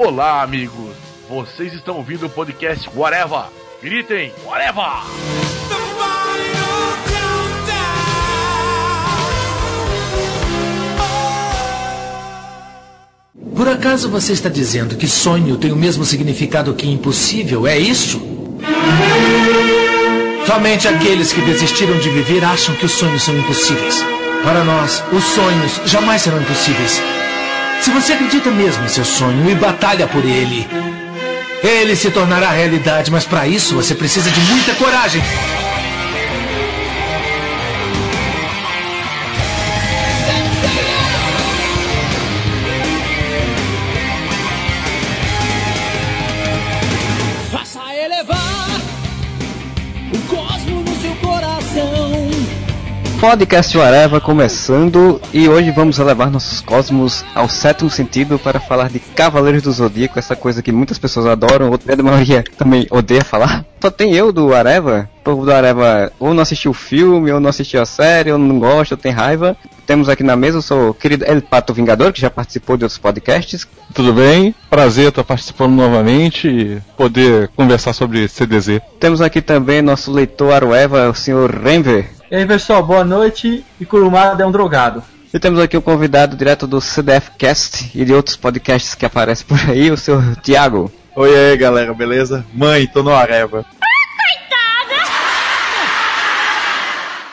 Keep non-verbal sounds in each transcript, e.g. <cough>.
Olá, amigos. Vocês estão ouvindo o podcast Whatever. Gritem, Whatever! Por acaso você está dizendo que sonho tem o mesmo significado que impossível? É isso? Somente aqueles que desistiram de viver acham que os sonhos são impossíveis. Para nós, os sonhos jamais serão impossíveis. Se você acredita mesmo em seu sonho e batalha por ele, ele se tornará realidade, mas para isso você precisa de muita coragem. Podcast Areva começando e hoje vamos elevar nossos cosmos ao sétimo sentido para falar de Cavaleiros do Zodíaco, essa coisa que muitas pessoas adoram, outra grande maioria também odeia falar. Só tem eu do Areva, o povo do Areva ou não assistiu o filme, ou não assistiu a série, ou não gosta, ou tem raiva. Temos aqui na mesa o seu querido El Pato Vingador, que já participou de outros podcasts. Tudo bem? Prazer estar participando novamente e poder conversar sobre CDZ. Temos aqui também nosso leitor Arueva, o senhor Renver. E aí pessoal, boa noite. E Kurumada é um drogado. E temos aqui o convidado direto do CDF Cast e de outros podcasts que aparecem por aí, o seu Tiago. Oi aí galera, beleza? Mãe, tô no Areva.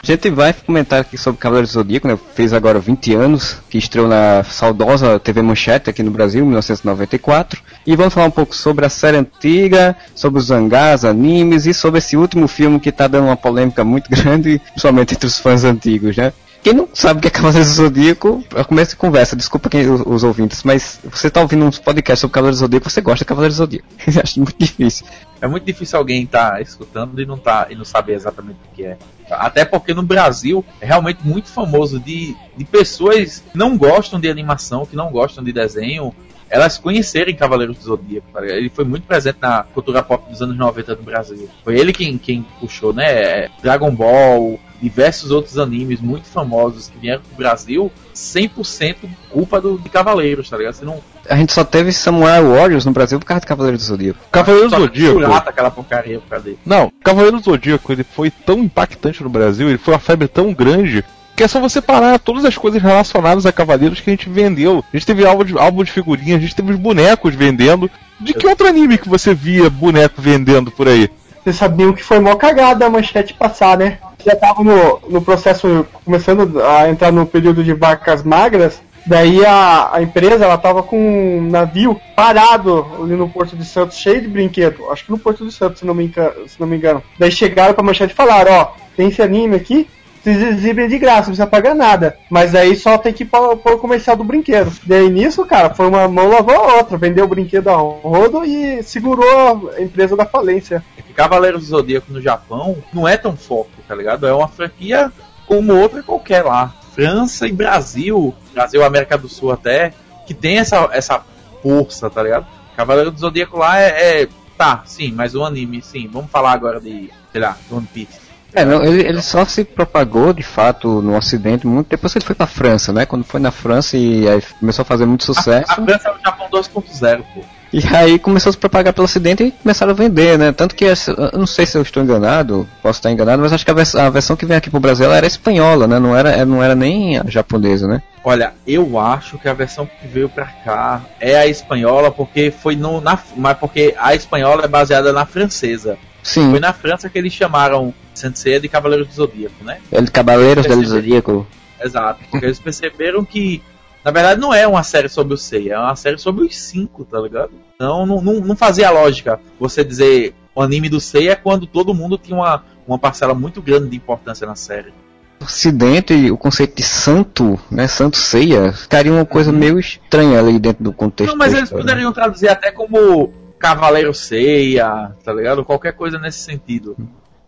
A gente vai comentar aqui sobre Cavaleiros do Zodíaco, né? Fez agora 20 anos, que estreou na saudosa TV Manchete aqui no Brasil, em 1994. E vamos falar um pouco sobre a série antiga, sobre os mangás, animes e sobre esse último filme que tá dando uma polêmica muito <laughs> grande, principalmente entre os fãs antigos, né? Quem não sabe o que é Cavaleiros do Zodíaco, eu começo a conversa, desculpa quem, os, os ouvintes, mas você tá ouvindo uns podcasts sobre Cavaleiros do Zodíaco, você gosta de Cavaleiros do Zodíaco. <laughs> Eu acho muito difícil. É muito difícil alguém estar escutando e não tá e não saber exatamente o que é. Até porque no Brasil é realmente muito famoso de, de pessoas que não gostam de animação, que não gostam de desenho, elas conhecerem Cavaleiros do Zodíaco. tá ligado? Ele foi muito presente na cultura pop dos anos 90 no Brasil. Foi ele quem, quem puxou, né? Dragon Ball, diversos outros animes muito famosos que vieram pro Brasil, 100% culpa do, de Cavaleiros, tá ligado? Você não. A gente só teve Samurai Warriors no Brasil por causa de Cavaleiros do Zodíaco. Cavaleiros do Zodíaco. pirata aquela porcaria por causa dele. Não, Cavaleiros do Zodíaco ele foi tão impactante no Brasil, ele foi uma febre tão grande que é só você parar todas as coisas relacionadas a Cavaleiros que a gente vendeu. A gente teve álbum de, álbum de figurinhas, a gente teve os bonecos vendendo. De que outro anime que você via boneco vendendo por aí? Vocês sabiam que foi mó cagada a manchete passar, né? Já tava no, no processo, começando a entrar no período de vacas magras. Daí a, a empresa, ela tava com um navio parado ali no Porto de Santos, cheio de brinquedo. Acho que no Porto de Santos, se não me. Se não me engano. Daí chegaram pra manchete e falaram, ó, tem esse anime aqui, vocês exibem de graça, não precisa pagar nada. Mas aí só tem que pôr o comercial do brinquedo. Daí nisso, cara, foi uma mão lavou a outra. Vendeu o brinquedo a rodo e segurou a empresa da falência. É Cavaleiros do Zodíaco no Japão não é tão forte, tá ligado? É uma franquia como outra qualquer lá. França e Brasil, Brasil América do Sul até, que tem essa, essa força, tá ligado? Cavaleiro do Zodíaco lá é, é- Tá, sim, mas o anime, sim. Vamos falar agora de, sei lá, One Piece. É, não, ele, ele só se propagou de fato no ocidente muito depois que ele foi pra França, né? Quando foi na França e aí começou a fazer muito A, sucesso. a França é o Japão 2.0, pô. E aí começou a se propagar pelo ocidente e começaram a vender, né? Tanto que, essa- eu não sei se eu estou enganado, posso estar enganado, mas acho que a, vers- a versão que vem aqui pro Brasil era espanhola, né? Não era, não era nem a japonesa, né? Olha, eu acho que a versão que veio pra cá é a espanhola, porque foi no. Na, mas porque a espanhola é baseada na francesa. Sim, Foi na França que eles chamaram Sensei de Cavaleiro do Zodíaco, né? ele Cavaleiros del Percebi. Zodíaco. Exato. Porque eles perceberam que, na verdade, não é uma série sobre o Seiya, é uma série sobre os cinco, tá ligado? Então não, não, não fazia lógica você dizer o anime do Seiya quando todo mundo tinha uma, uma parcela muito grande de importância na série. Ocidente, o conceito de santo, né? Santo ceia, ficaria uma coisa meio estranha ali dentro do contexto. Não, mas eles poderiam traduzir até como Cavaleiro Seiya, tá ligado? Qualquer coisa nesse sentido.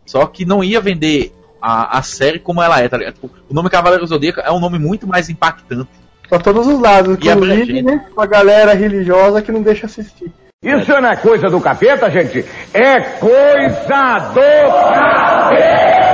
Só que não ia vender a, a série como ela é, tá ligado? Tipo, o nome Cavaleiro Zodíaco é um nome muito mais impactante. Pra todos os lados, inclusive, né? Pra galera religiosa que não deixa assistir. Isso não é coisa do capeta, gente? É coisa do capeta!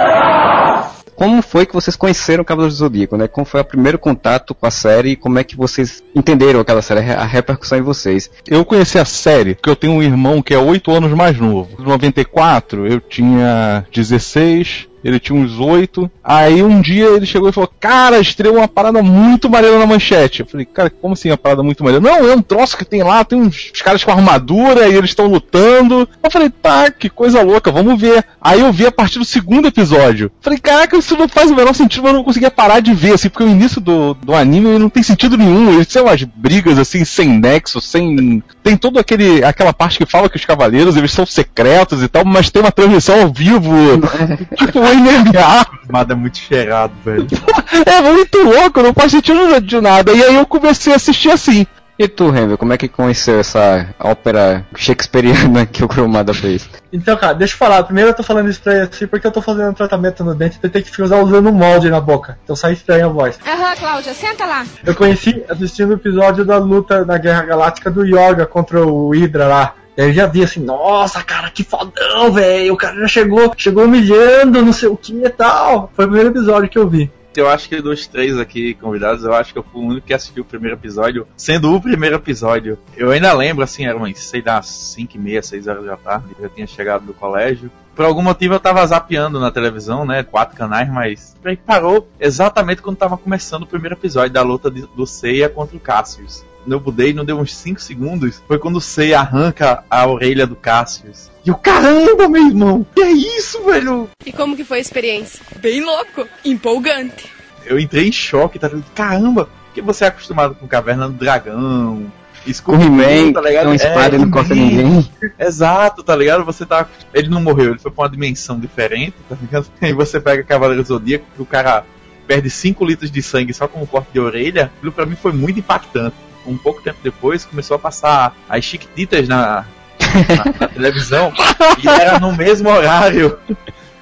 Como foi que vocês conheceram Cavaleiros do Zodíaco, né? Como foi o primeiro contato com a série e como é que vocês entenderam aquela série, a repercussão em vocês? Eu conheci a série porque eu tenho um irmão que é 8 anos mais novo. Em 94 eu tinha 16, ele tinha uns oito. Aí um dia ele chegou e falou: Cara, estreou uma parada muito maneira na manchete. Eu falei: Cara, como assim uma parada muito maneira? Não, é um troço que tem lá, tem uns, caras com armadura e eles estão lutando. Eu falei: Tá, que coisa louca, vamos ver. Aí eu vi a partir do segundo episódio. Eu falei: Caraca, isso não faz o menor sentido, mas eu não conseguia parar de ver, assim, porque o início do, do anime não tem sentido nenhum. Eles têm umas brigas assim, sem nexo, sem. Tem todo aquele aquela parte que fala que os cavaleiros eles são secretos e tal, mas tem uma transmissão ao vivo. <laughs> tipo, MMA. Armada é muito cheirado, velho. <laughs> é muito louco, não faz sentido de nada. E aí eu comecei a assistir assim. E tu, Renver, como é que conheceu essa ópera shakespeariana que o Cromada fez? Então, cara, deixa eu falar. Primeiro eu tô falando estranho assim porque eu tô fazendo um tratamento no dente e tem que ficar usando um molde na boca. Então sai estranha a voz. Aham, Cláudia, senta lá. Eu conheci assistindo o episódio da luta na Guerra Galáctica do Yoga contra o Hydra lá. Eu já vi assim, nossa, cara, que fodão, velho. O cara já chegou, chegou humilhando, não sei o que e tal. Foi o primeiro episódio que eu vi. Eu acho que dos três aqui convidados, eu acho que eu fui o único que assistiu o primeiro episódio, sendo o primeiro episódio. Eu ainda lembro, assim, era umas, sei lá, 5 e meia, 6 horas da tarde, eu já tinha chegado do colégio. Por algum motivo eu tava zapeando na televisão, né? Quatro canais, mas. Aí parou exatamente quando tava começando o primeiro episódio da luta de, do Seiya contra o Cassius eu mudei, não deu uns 5 segundos, foi quando o Sei arranca a orelha do Cassius. E o caramba, meu irmão, que é isso, velho? E como que foi a experiência? Bem louco, empolgante. Eu entrei em choque, tá ligado? Caramba, porque você é acostumado com Caverna do Dragão, He-Man, tá ligado? Uma espada é, não corta ninguém. <laughs> Exato, tá ligado? Você tá. Ele não morreu, ele foi pra uma dimensão diferente, tá ligado? <laughs> Aí você pega Cavaleiro Zodíaco, que o cara perde 5 litros de sangue só com um corte de orelha. Aquilo pra mim foi muito impactante um pouco tempo depois, começou a passar as Chiquititas na, na, na televisão <laughs> e era no mesmo horário.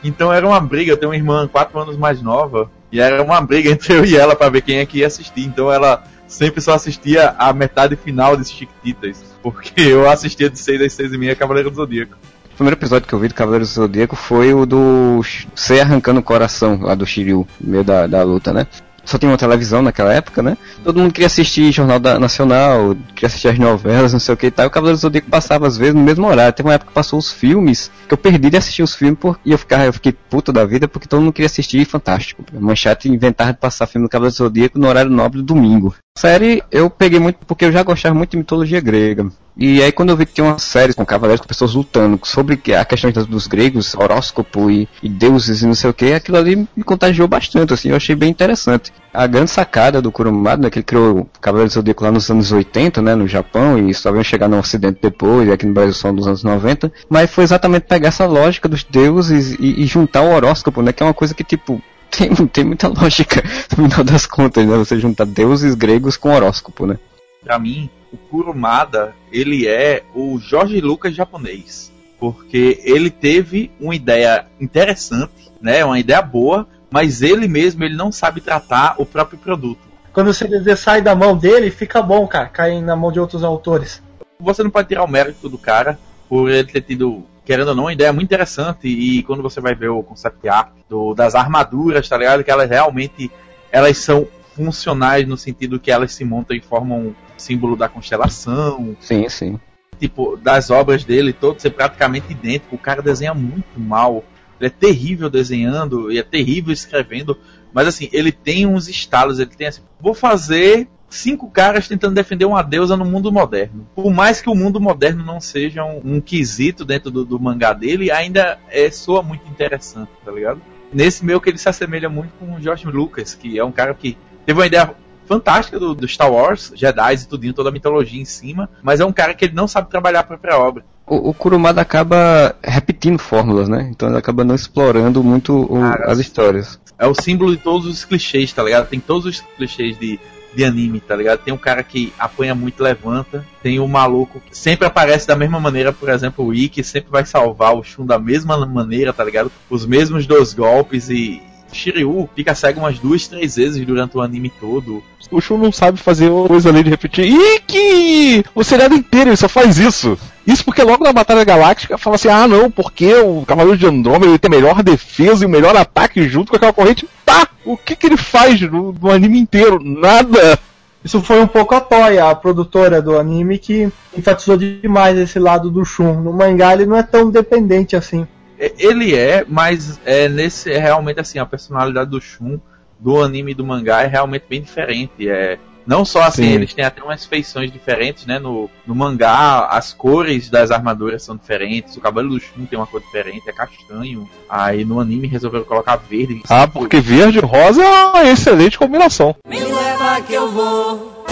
Então era uma briga. Eu tenho uma irmã quatro anos mais nova e era uma briga entre eu e ela para ver quem é que ia assistir. Então ela sempre só assistia a metade final desses Chiquititas, porque <laughs> eu assistia de 6 às 6 e meia Cavaleiro do Zodíaco. O primeiro episódio que eu vi do Cavaleiro do Zodíaco foi o do C arrancando o coração lá do Shiryu, no meio da, da luta, né? Só tinha uma televisão naquela época, né? Todo mundo queria assistir Jornal da Nacional, queria assistir as novelas, não sei o que e tal. E o Cavaleiro do Zodíaco passava às vezes no mesmo horário. Teve uma época que passou os filmes, que eu perdi de assistir os filmes por... e eu, ficava, eu fiquei puto da vida porque todo mundo queria assistir Fantástico. Manchete inventava de passar filme do Cavaleiro do Zodíaco no horário nobre do domingo. Série eu peguei muito porque eu já gostava muito de mitologia grega. E aí quando eu vi que tinha uma série com cavaleiros, com pessoas lutando sobre a questão dos gregos, horóscopo e, e deuses e não sei o que, aquilo ali me contagiou bastante, assim, eu achei bem interessante. A grande sacada do Kurumada, né, que ele criou o Cavaleiro Zodíaco lá nos anos 80, né, no Japão, e só veio chegar no ocidente depois, e aqui no Brasil só nos anos 90, mas foi exatamente pegar essa lógica dos deuses e, e juntar o horóscopo, né, que é uma coisa que, tipo, tem, tem muita lógica, no final das contas, né, você juntar deuses gregos com horóscopo, né. Pra mim, o Kurumada, ele é o Jorge Lucas japonês. Porque ele teve uma ideia interessante, né? Uma ideia boa, mas ele mesmo ele não sabe tratar o próprio produto. Quando o CDZ sai da mão dele, fica bom, cara. Cai na mão de outros autores. Você não pode tirar o mérito do cara por ele ter tido, querendo ou não, uma ideia muito interessante. E quando você vai ver o concept art do, das armaduras, tá ligado? Que elas realmente elas são funcionais no sentido que elas se montam e formam símbolo da constelação. Sim, sim. Tipo, das obras dele, todos é praticamente idêntico. O cara desenha muito mal. Ele é terrível desenhando e é terrível escrevendo. Mas assim, ele tem uns estalos, ele tem assim, vou fazer cinco caras tentando defender uma deusa no mundo moderno. Por mais que o mundo moderno não seja um, um quesito dentro do, do, mangá dele, ainda é, soa muito interessante, tá ligado? Nesse meio que ele se assemelha muito com o George Lucas, que é um cara que teve uma ideia fantástica do, do Star Wars, Jedi e tudinho, toda a mitologia em cima, mas é um cara que ele não sabe trabalhar a própria obra. O, o Kurumada acaba repetindo fórmulas, né? Então ele acaba não explorando muito o, as histórias. É o símbolo de todos os clichês, tá ligado? Tem todos os clichês de, de anime, tá ligado? Tem um cara que apanha muito levanta, tem o um maluco que sempre aparece da mesma maneira, por exemplo, o Ikki sempre vai salvar o Shun da mesma maneira, tá ligado? Os mesmos dois golpes e Shiryu fica cego umas duas, três vezes durante o anime todo. O Shun não sabe fazer coisa além de repetir. Ikki! O seriado inteiro ele só faz isso. Isso porque logo na Batalha Galáctica fala assim: ah, não, porque o Cavaleiro de Andrômeda ele tem a melhor defesa e o melhor ataque junto com aquela corrente. Tá! O que, que ele faz no, no anime inteiro? Nada! Isso foi um pouco a Toei, a produtora do anime, que enfatizou demais esse lado do Shun. No mangá ele não é tão dependente assim. É, Ele é, mas é nesse é realmente assim, a personalidade do Shun do anime e do mangá é realmente bem diferente. É, não só assim, Sim. eles têm até umas feições diferentes, né? No, no mangá, as cores das armaduras são diferentes, o cabelo do Shun tem uma cor diferente, é castanho. Aí no anime resolveram colocar verde. Ah, porque verde e rosa é uma excelente combinação. Me leva que eu vou,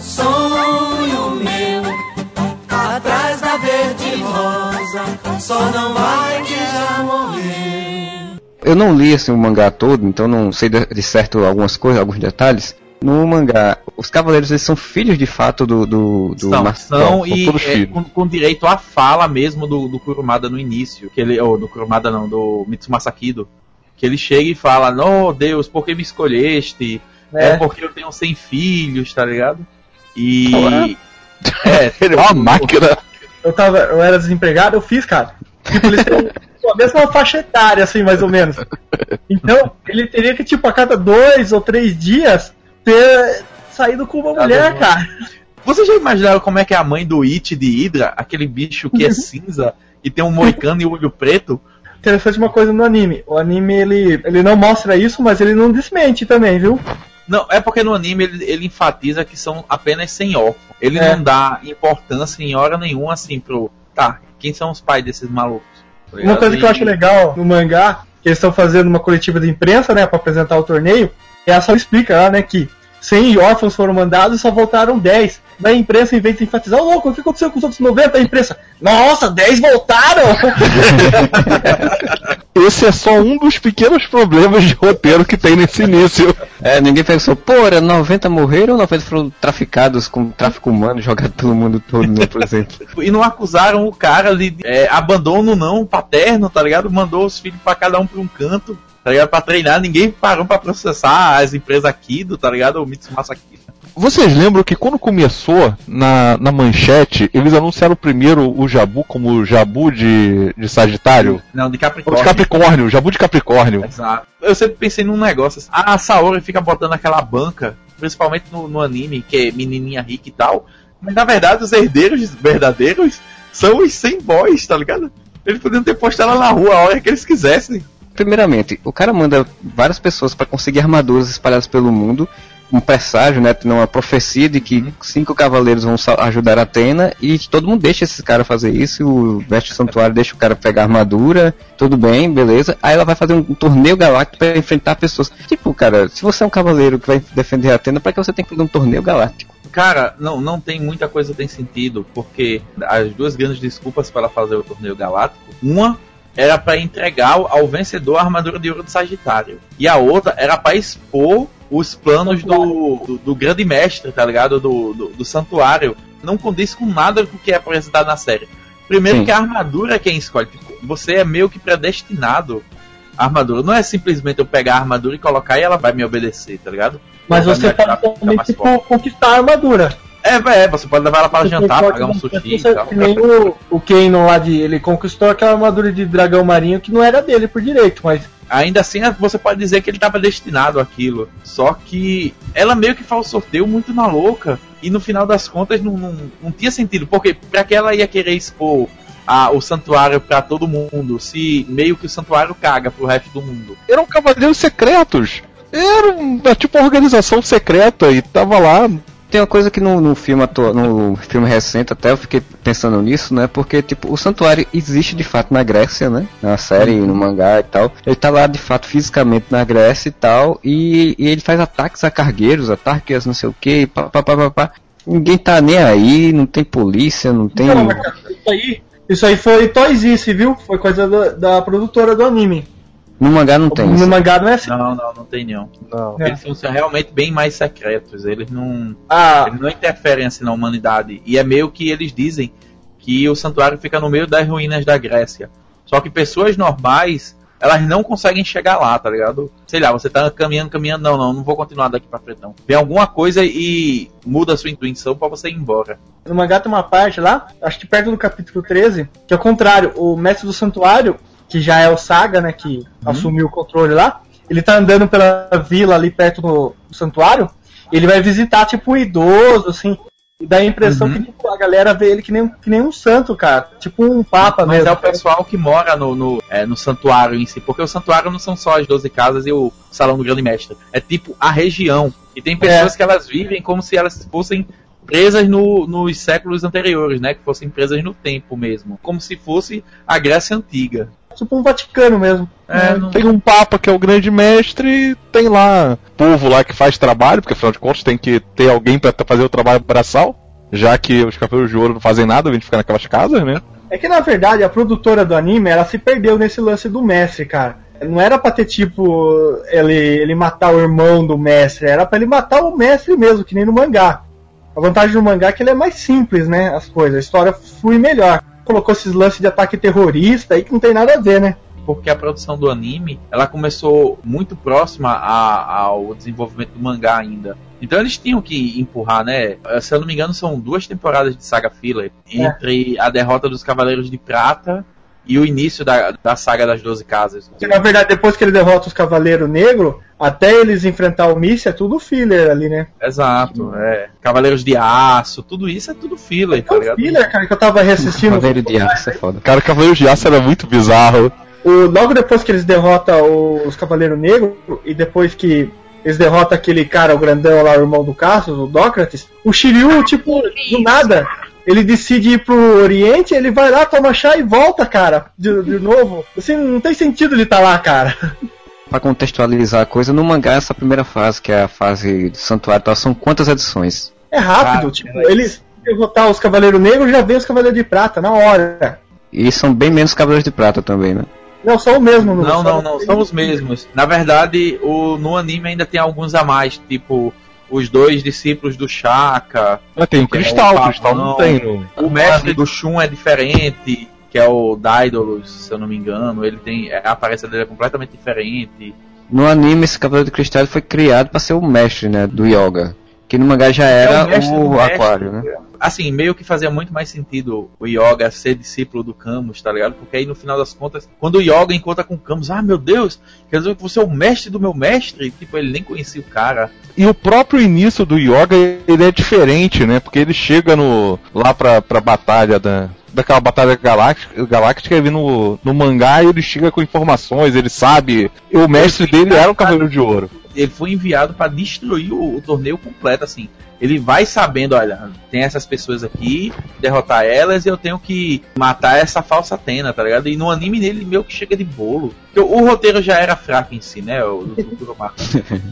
sonho só não vai que já morreu. Eu não li assim, o mangá todo, então não sei de, certo algumas coisas, alguns detalhes. No mangá, os cavaleiros eles são filhos de fato do do, do São, Marcel. são e é, com, com direito à fala mesmo do, do Kurumada no início. Que ele, ou do Kurumada não, do Mitsumasa Kido. Que ele chega e fala, oh Deus, por que me escolheste? É, É. porque eu tenho 100 filhos, tá ligado? E. Ué? <laughs> É, <laughs> Ele é uma máquina. Eu, tava, eu era desempregado, eu fiz, cara. Tipo, eles têm a mesma faixa etária, assim, mais ou menos. Então, ele teria que, tipo, a cada dois ou três dias, ter saído com uma Cada mulher, um. cara. Vocês já imaginaram como é que é a mãe do It de Hydra? Aquele bicho que é <laughs> cinza e tem um moicano e olho preto? Interessante uma coisa no anime. O anime, ele, ele não mostra isso, mas ele não desmente também, viu? Não, é porque no anime ele, ele enfatiza que são apenas 100 órfãos. Ele É. não dá importância em hora nenhuma assim pro. Tá, quem são os pais desses malucos? Uma coisa que eu acho legal no mangá, que eles estão fazendo uma coletiva de imprensa, né, pra apresentar o torneio, e ela só explica lá, né, que 100 órfãos foram mandados e só voltaram 10. Daí a imprensa, em vez de enfatizar, ô louco, o que aconteceu com os outros 90? A imprensa, nossa, 10 voltaram! <laughs> Esse é só um dos pequenos problemas de roteiro que tem nesse início. É, ninguém pensou, pô, era 90 morreram ou 90 foram traficados com tráfico humano <laughs> jogado pelo mundo todo, né, por exemplo. <laughs> E não acusaram o cara de é, abandono não paterno, tá ligado? Mandou os filhos pra cada um pra um canto, tá ligado? Pra treinar, ninguém parou pra processar as empresas Kido, tá ligado? O Mitsumasa Kido. Vocês lembram que quando começou na, na manchete, eles anunciaram primeiro o Jabu como o Jabu de, de Sagitário? Não, de Ou Capricórnio. de Capricórnio, o Jabu de Capricórnio. Exato. Eu sempre pensei num negócio assim. A Saori fica botando aquela banca, principalmente no, no anime, que é menininha rica e tal. Mas na verdade, os herdeiros verdadeiros são os 100 boys, tá ligado? Eles podiam ter posto ela na rua a hora que eles quisessem. Primeiramente, o cara manda várias pessoas pra conseguir armaduras espalhadas pelo mundo, um presságio, né, uma profecia de que cinco cavaleiros vão ajudar a Atena e todo mundo deixa esse cara fazer isso, o Veste Santuário deixa o cara pegar a armadura, tudo bem, beleza. Aí ela vai fazer um, um torneio galáctico pra enfrentar pessoas. Tipo, cara, se você é um cavaleiro que vai defender a Atena, pra que você tem que fazer um torneio galáctico? Cara, não, não tem muita coisa tem sentido, porque as duas grandes desculpas para ela fazer o torneio galáctico, uma era para entregar ao- vencedor a armadura de ouro do Sagitário, e a outra era para expor os planos do, do, do grande mestre, tá ligado? Do, do, do santuário. Não condiz com nada com o que é apresentado na série. Primeiro Sim. que a armadura é quem escolhe. Tipo, você é meio que predestinado à armadura. Não é simplesmente eu pegar a armadura e colocar e ela vai me obedecer, tá ligado? Mas Ela você pode também, tipo, forte. conquistar a armadura. É, é, você pode levar ela para Você jantar, pagar um sushi e tal. Que nem o, o Kanon lá de. Ele conquistou aquela armadura de dragão marinho que não era dele por direito, mas. Ainda assim, você pode dizer que ele estava destinado àquilo. Só que ela meio que faz o sorteio muito na louca. E no final das contas não, não, não tinha sentido. Porque pra que ela ia querer expor a, o santuário pra todo mundo? Se meio que o santuário caga pro resto do mundo. Eram cavaleiros secretos. Era uma, tipo uma organização secreta e tava lá. Tem uma coisa que no, no filme atual, no filme recente até eu fiquei pensando nisso, né? Porque tipo, o santuário existe de fato na Grécia, né? Na série, no mangá e tal. Ele tá lá de fato fisicamente na Grécia e tal. E, e ele faz ataques a cargueiros, ataques não sei o que, pá, pá, pá, pá, pá. Ninguém tá nem aí, não tem polícia, não tem. Não, isso aí. Isso aí foi Toyzice, viu? Foi coisa da, da produtora do anime. No mangá não tem. no mangá não é assim. Não, não, não tem não. Não. É. Eles são realmente bem mais secretos. Eles não. Ah, Eles não interferem assim na humanidade. E é meio que eles dizem que o santuário fica no meio das ruínas da Grécia. Só que pessoas normais elas não conseguem chegar lá, tá ligado? Sei lá, você tá caminhando, caminhando, não, não, não vou continuar daqui pra frente, não. Vem alguma coisa e muda a sua intuição pra você ir embora. No mangá tem uma parte lá, acho que perto do capítulo 13, que é o contrário, o mestre do santuário, que já é o Saga, né, que assumiu o controle lá, ele tá andando pela vila ali perto do, do santuário, ele vai visitar, tipo, um idoso, assim, e dá a impressão que tipo, a galera vê ele que nem, que nem um santo, cara. Tipo um papa Mas mesmo. é o pessoal que mora no, no, é, no santuário em si, porque o santuário não são só as 12 casas e o salão do grande mestre. É tipo a região. E tem pessoas que elas vivem como se elas fossem presas no, nos séculos anteriores, né? Que fossem presas no tempo mesmo. Como se fosse a Grécia Antiga. Tipo um Vaticano mesmo. É, não- Tem um Papa que é o grande mestre tem lá povo lá que faz trabalho, porque afinal de contas tem que ter alguém pra fazer o trabalho braçal, já que os Cavaleiros de Ouro não fazem nada, a gente fica naquelas casas, né? É que na verdade a produtora do anime ela se perdeu nesse lance do mestre, cara. Não era pra ter tipo ele, ele matar o irmão do mestre, era pra ele matar o mestre mesmo, que nem no mangá. A vantagem do mangá é que ele é mais simples, né? As coisas, a história flui melhor. Colocou esses lances de ataque terrorista aí que não tem nada a ver, né? porque a produção do anime ela começou muito próxima a- ao desenvolvimento do mangá ainda. Então eles tinham que empurrar, né? Se eu não me engano, são duas temporadas de saga filler entre a derrota dos Cavaleiros de Prata e o início da, da saga das Doze Casas. Que, na verdade, depois que ele derrota os Cavaleiros Negros, até eles enfrentar o Mícia, é tudo filler ali, né? Exato, é. Cavaleiros de Aço, tudo isso é tudo filler, tá É o ligado? filler, cara, que eu tava reassistindo. Cavaleiro de Aço é foda. Cara, Cavaleiros de Aço era muito bizarro. O, logo depois que eles derrotam os Cavaleiros Negros, e depois que eles derrotam aquele cara, o grandão lá, o irmão do Cassius, o Dócrates, o Shiryu, tipo, do nada, ele decide ir pro Oriente, ele vai lá, toma chá e volta, cara, de, de novo. Assim, não tem sentido ele estar lá, cara. <laughs> Pra contextualizar a coisa, no mangá, essa primeira fase, que é a fase do santuário, tal, são quantas edições? É rápido, Ah, tipo, eles derrotar os Cavaleiros Negros, já vem os Cavaleiros de Prata, na hora. E são bem menos Cavaleiros de Prata também, né? Não, são o mesmo. Não, não, não, são os mesmos. Na verdade, o, no anime ainda tem alguns a mais, tipo os dois discípulos do Shaka. Ah, tem o que é Cristal, o Pavão. Cristal não tem no. O mestre do Shun é diferente, que é o Daedalus, se eu não me engano. Ele tem. A aparência dele é completamente diferente. No anime, esse Cavaleiro de Cristal foi criado pra ser o mestre, né, do Yoga. Que no mangá já É era o do o mestre. Aquário, né? Assim, meio que fazia muito mais sentido o Yoga ser discípulo do Camus, tá ligado? Porque aí no final das contas, quando o Yoga encontra com o Camus, ah meu Deus, quer dizer que você é o mestre do meu mestre? Tipo, ele nem conhecia o cara. E o próprio início do Yoga, ele é diferente, né? Porque ele chega no lá pra, pra batalha da daquela batalha galáctica, galáctica ele no, no mangá ele chega com informações, ele sabe. E o mestre dele era um Cavaleiro de Ouro. Ele foi enviado pra destruir o, o torneio completo, assim. Ele vai sabendo, olha, tem essas pessoas aqui, derrotar elas e eu tenho que matar essa falsa Atena, tá ligado? E no anime nele meio que chega de bolo. Porque o, o roteiro já era fraco em si, né? O, do.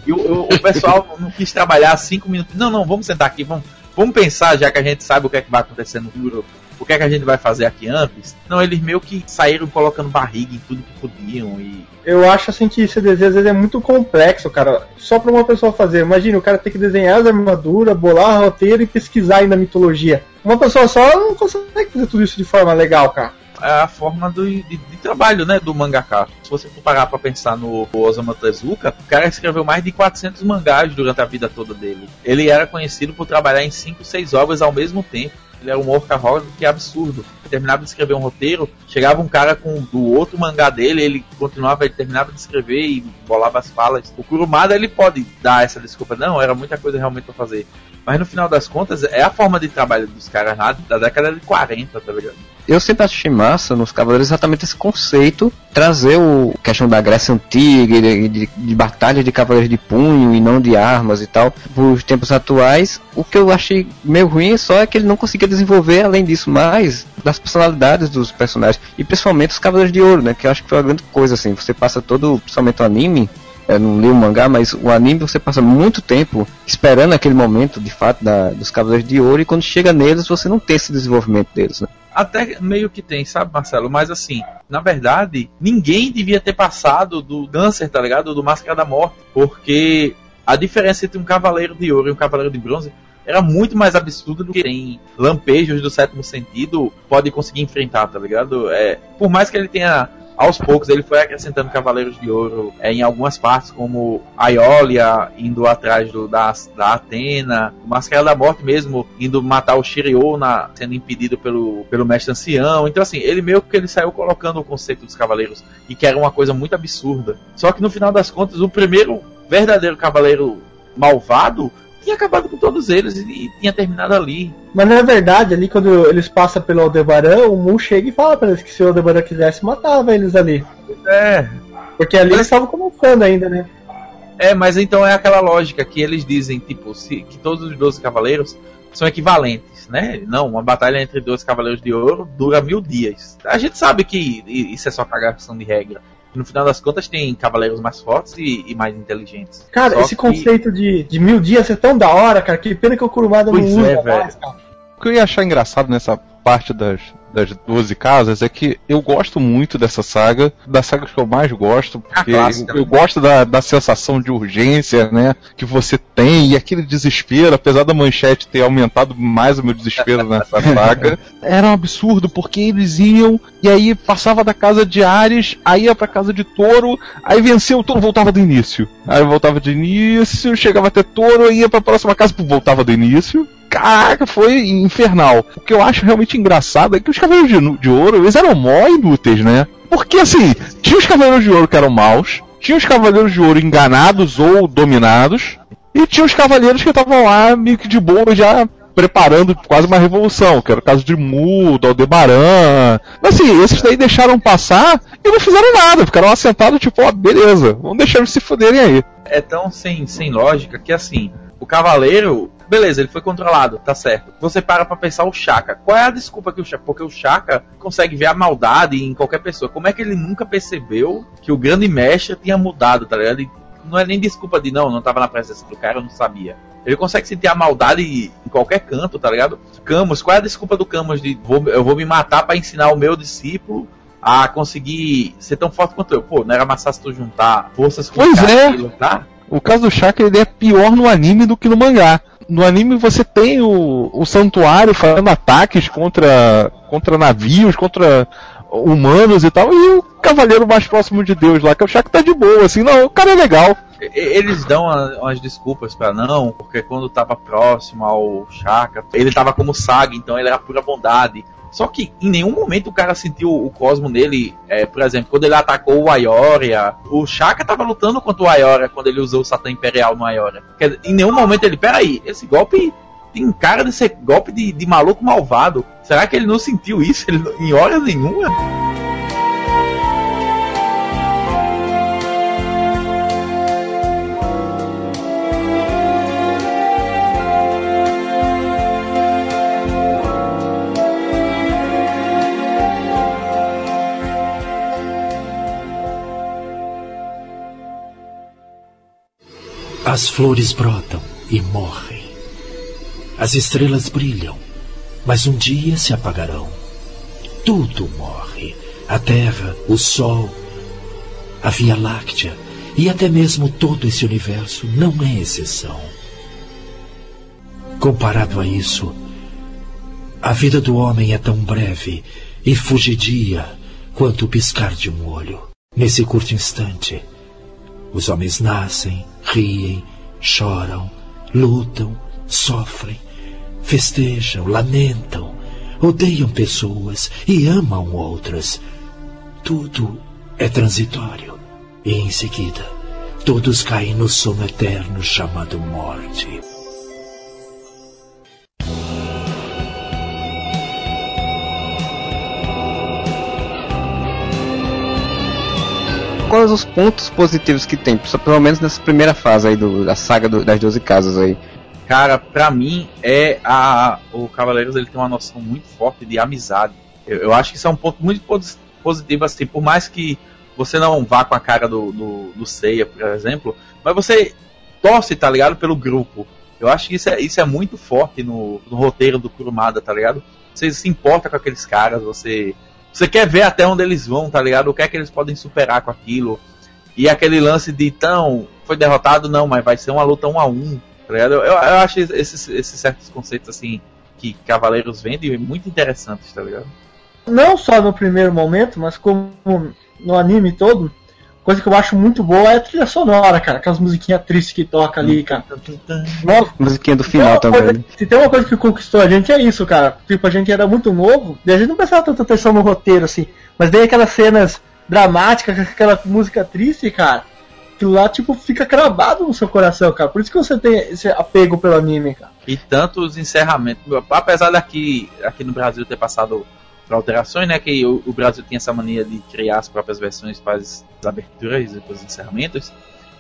E o, o- o pessoal <laughs> não quis trabalhar cinco minutos. Não, não, vamos sentar aqui, vamos, vamos pensar, já que a gente sabe o que é que vai acontecer no futuro. O que é que a gente vai fazer aqui antes? Não, eles meio que saíram colocando barriga em tudo que podiam e Eu acho assim que esse desenho às vezes é muito complexo, cara. Só pra uma pessoa fazer. Imagina, o cara tem que desenhar as armaduras, bolar roteiro e pesquisar ainda a mitologia. Uma pessoa só não consegue fazer tudo isso de forma legal, cara. é a forma do, de, de trabalho, né, do mangaka. Se você for parar pra pensar no Osamu Tezuka, o cara escreveu mais de 400 mangás durante a vida toda dele. Ele era conhecido por trabalhar em 5, 6 obras ao mesmo tempo. Ele era um workaholic que é absurdo. Ele terminava de escrever um roteiro, chegava um cara com do outro mangá dele, ele continuava, ele terminava de escrever e bolava as falas. O Kurumada ele pode dar essa desculpa, não, era muita coisa realmente pra fazer. Mas no final das contas, é a forma de trabalho dos caras lá da década de 40, tá ligado? Eu sempre achei massa nos Cavaleiros exatamente esse conceito, trazer o questão da Grécia Antiga, de, de, de de cavaleiros de punho e não de armas e tal, os tempos atuais. O que eu achei meio ruim só é que ele não conseguia desenvolver, além disso, mais das personalidades dos personagens, e principalmente os Cavaleiros de Ouro, né, que eu acho que foi uma grande coisa, assim, você passa todo, principalmente o anime, eu não li o mangá, mas o anime você passa muito tempo esperando aquele momento, de fato, da, dos Cavaleiros de Ouro, e quando chega neles você não tem esse desenvolvimento deles, né. Até meio que tem, sabe, Marcelo? Mas assim, na verdade, ninguém devia ter passado do câncer, tá ligado? Do Máscara da Morte. Porque a diferença entre um cavaleiro de ouro e um cavaleiro de bronze era muito mais absurda do que tem lampejos do sétimo sentido pode conseguir enfrentar, tá ligado? É, por mais que ele tenha aos poucos ele foi acrescentando Cavaleiros de Ouro é, em algumas partes, como a Iolia indo atrás do, da, da Atena, o Máscara da Morte mesmo indo matar o Shiryu na, sendo impedido pelo, pelo mestre ancião. Então, assim, ele meio que ele saiu colocando o conceito dos Cavaleiros e que era uma coisa muito absurda. Só que no final das contas, o primeiro verdadeiro Cavaleiro malvado tinha acabado com todos eles e, e tinha terminado ali. Mas na verdade, ali quando eles passam pelo Aldebaran, o Mu chega e fala pra eles que se o Aldebaran quisesse, matava eles ali. É. Porque ali Mas- eles estavam começando ainda, né? É, mas então é aquela lógica que eles dizem, tipo, se, que todos os 12 cavaleiros são equivalentes, né? Não, uma batalha entre 12 cavaleiros de ouro dura mil dias. A gente sabe que isso é só cagação de regra. No final das contas tem cavaleiros mais fortes e, e mais inteligentes. Cara, Só esse que- conceito de, de mil dias é tão da hora, cara, que pena que o Kurumada não Pois usa é, velho. mais, cara. O que eu ia achar engraçado nessa parte das, das 12 casas é que eu gosto muito dessa saga, das sagas que eu mais gosto, porque eu, né? eu gosto da, da sensação de urgência, né, que você tem, e aquele desespero, apesar da manchete ter aumentado mais o meu desespero <laughs> nessa saga, era um absurdo, porque eles iam, e aí passava da casa de Ares, aí ia pra casa de Touro, aí venceu o Touro, voltava do início. Aí voltava do início, chegava até Touro, ia pra próxima casa, voltava do início. Caraca, foi infernal. O que eu acho realmente engraçado é que os Cavaleiros de, de Ouro, eles eram mó inúteis, né? Porque assim, tinha os Cavaleiros de Ouro que eram maus, tinha os Cavaleiros de Ouro enganados ou dominados, e tinha os Cavaleiros que estavam lá meio que de boa já preparando quase uma revolução, que era o caso de Mu, Aldebaran. Mas assim, esses daí deixaram passar e não fizeram nada, ficaram lá sentados tipo, ó, beleza, vamos deixar eles se fuderem aí. é tão sem, sem lógica que assim, o cavaleiro, beleza, ele foi controlado, tá certo. Você para pra pensar o Chaka. Qual é a desculpa que o Chaka. Porque o Chaka consegue ver a maldade em qualquer pessoa. Como é que ele nunca percebeu que o grande mestre tinha mudado, tá ligado? Não é nem desculpa de não, não tava na presença do cara, eu não sabia. Ele consegue sentir a maldade em qualquer canto, tá ligado? Camus, qual é a desculpa do Camus de vou, eu vou me matar pra ensinar o meu discípulo a conseguir ser tão forte quanto eu? Pô, não era mais fácil tu juntar forças com Pois o cara é. e lutar? O caso do Shaka ele é pior no anime do que no mangá. No anime você tem o, o santuário fazendo ataques contra, contra navios, contra humanos e tal, e o cavaleiro mais próximo de Deus lá, que é o Shaka tá de boa, assim, não, o cara é legal. Eles dão uma- umas desculpas pra não, porque quando tava próximo ao Chaka, ele tava como Saga, então ele era pura bondade. Só que em nenhum momento o cara sentiu o cosmo nele, é, por exemplo, quando ele atacou o Aioria, o Chaka tava lutando contra o Aioria quando ele usou o Satã Imperial no Aioria. Quer dizer, em nenhum momento ele, peraí, esse golpe tem cara de ser golpe de, de maluco malvado. Será que ele não sentiu isso ele, em hora nenhuma? As flores brotam e morrem. As estrelas brilham, mas um dia se apagarão. Tudo morre: a terra, o sol, a Via Láctea e até mesmo todo esse universo não é exceção. Comparado a isso, a vida do homem é tão breve e fugidia quanto o piscar de um olho. Nesse curto instante, os homens nascem, riem, choram, lutam, sofrem, festejam, lamentam, odeiam pessoas e amam outras. Tudo é transitório. E em seguida, todos caem no sono eterno chamado morte. Quais os pontos positivos que tem, pelo menos nessa primeira fase aí do- da saga do- das 12 casas aí? Cara, pra mim é a o Cavaleiros ele tem uma noção muito forte de amizade. Eu, eu acho que isso é um ponto muito pos- positivo assim, por mais que você não vá com a cara do, do, do Seiya, por exemplo, mas você torce, tá ligado, pelo grupo. Eu acho que isso é, isso é muito forte no, no roteiro do Kurumada, tá ligado? Você se importa com aqueles caras, você você quer ver até onde eles vão, tá ligado? O que é que eles podem superar com aquilo. E aquele lance de tão foi derrotado não, mas vai ser uma luta um a um, tá ligado? Eu, eu acho esses, esses certos conceitos assim que Cavaleiros vendem muito interessantes, tá ligado? Não só no primeiro momento, mas como no anime todo, coisa que eu acho muito boa é a trilha sonora, cara. Aquelas musiquinhas tristes que toca ali, cara. Nossa, Musiquinha do final também. coisa- se tem uma coisa que conquistou a gente é isso, cara. Tipo, a gente era muito novo e a gente não prestava tanta atenção no roteiro, assim. Mas daí aquelas cenas dramáticas, aquela música triste, cara. Aquilo lá, tipo, fica cravado no seu coração, cara. Por isso que você tem esse apego pelo anime, cara. E tanto os encerramentos, apesar daqui, aqui no Brasil ter passado por alterações, né? Que o, o Brasil tem essa mania de criar as próprias versões para as aberturas e para os encerramentos.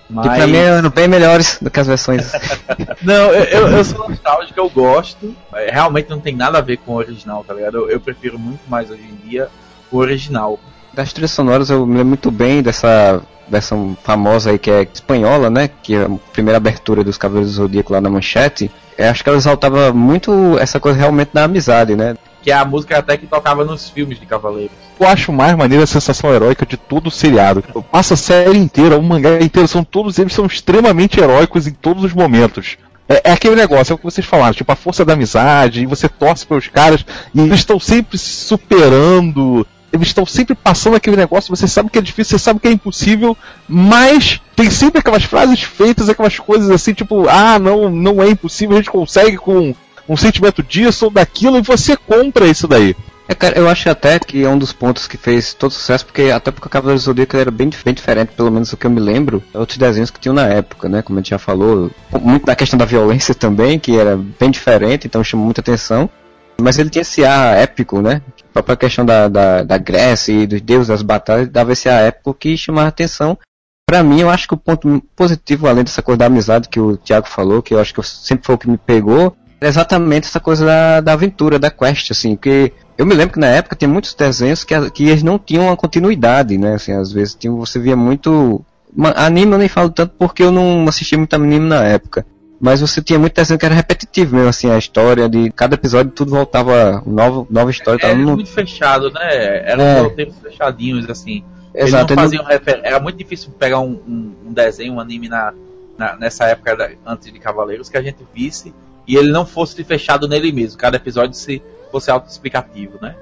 Mas... Que pra mim eram bem melhores do que as versões. <laughs> Não, eu, eu, eu sou nostálgico, eu gosto. É, Realmente não tem nada a ver com o original, tá ligado? Eu, eu prefiro muito mais hoje em dia o original. Das trilhas sonoras eu me lembro muito bem dessa versão famosa aí que é espanhola, né? Que é a primeira abertura dos Cavaleiros do Zodíaco lá na manchete. Eu acho que ela exaltava muito essa coisa realmente da amizade, né? Que é a música até que tocava nos filmes de Cavaleiros. Eu acho mais maneira a sensação heróica de todo o seriado. Passa a série inteira, o mangá inteiro, são todos eles são extremamente heróicos em todos os momentos. É, é aquele negócio, é o que vocês falaram, tipo a força da amizade, e você torce pelos caras, e eles estão sempre se superando, eles estão sempre passando aquele negócio, você sabe que é difícil, você sabe que é impossível, mas tem sempre aquelas frases feitas, aquelas coisas assim, tipo, ah, não, não é impossível, a gente consegue com um sentimento disso ou daquilo, e você compra isso daí. É, cara, eu acho até que é um dos pontos que fez todo sucesso, porque até porque o Cavaleiro do Zodíaco era bem, bem diferente, pelo menos do que eu me lembro, de outros desenhos que tinham na época, né? Como a gente já falou, muito da questão da violência <laughs> também, que era bem diferente, então chamou muita atenção. Mas ele tinha esse ar épico, né? A própria questão da, da, da Grécia e dos deuses das batalhas dava esse ar épico que chamava atenção. Pra mim, eu acho que o ponto positivo, além dessa coisa da amizade que o Thiago falou, que eu acho que sempre foi o que me pegou, exatamente essa coisa da, da aventura, da quest, assim, porque eu me lembro que na época tinha muitos desenhos que, que eles não tinham uma continuidade, né, assim, às vezes tinha, você via muito... Anime eu nem falo tanto porque eu não assisti muito anime na época. Mas você tinha muito desenho que era repetitivo mesmo, assim, a história de cada episódio tudo voltava, nova, nova história. Era no- muito fechado, né? Eram É. roteiros fechadinhos, assim. Eles Exato, não ele faziam refer... Era muito difícil pegar um, um- um desenho, um anime na, na- nessa época da- antes de Cavaleiros que a gente visse e ele não fosse fechado nele mesmo. Cada episódio se fosse autoexplicativo, né?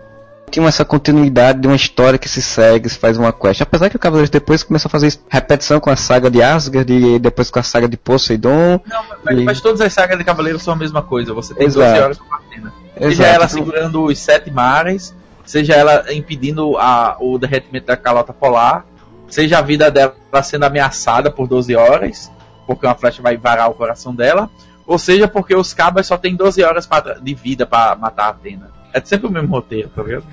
tinha essa continuidade de uma história que se segue, se faz uma quest. Apesar que o Cavaleiros depois começou a fazer repetição com a saga de Asgard e depois com a saga de Poseidon. Não, mas, E- mas todas as sagas de Cavaleiros são a mesma coisa. Você tem Exato. 12 horas partida. Seja ela segurando os sete mares, seja ela impedindo a, o derretimento da calota polar, seja a vida dela sendo ameaçada por 12 horas, porque uma flecha vai varar o coração dela, ou seja porque os cabas só têm 12 horas pra- de vida pra matar a Atena. É sempre o mesmo roteiro, tá vendo?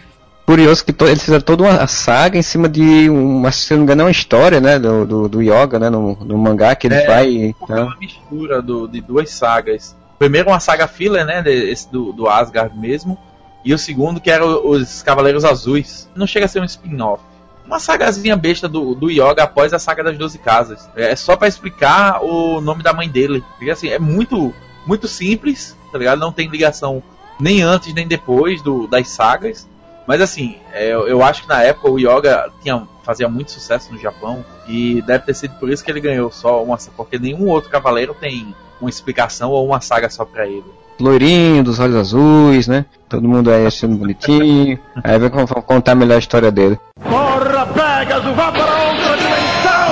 Curioso que to- eles fizeram toda uma saga em cima de uma, se não me engano, é uma história, né, do, do, do Yoga, né, no, no mangá que ele É, vai. Porque é uma mistura do- de duas sagas. Primeiro uma saga filler, né, esse do, do Asgard mesmo, e o segundo que era os Cavaleiros Azuis. Não chega a ser um spin-off. Uma sagazinha besta do, do Yoga após a saga das 12 casas. É só pra explicar o nome da mãe dele. Porque assim, é muito, muito simples, tá ligado? Não tem ligação nem antes nem depois do, das sagas. Mas assim, é, eu, eu acho que na época o Yoga tinha, fazia muito sucesso no Japão e deve ter sido por isso que ele ganhou só uma, porque nenhum outro cavaleiro tem uma explicação ou uma saga só pra ele. Loirinho, dos olhos azuis, né? Todo mundo aí achando bonitinho. Aí vai con- contar melhor a história dele. Porra, Pegasus, vá para outra dimensão!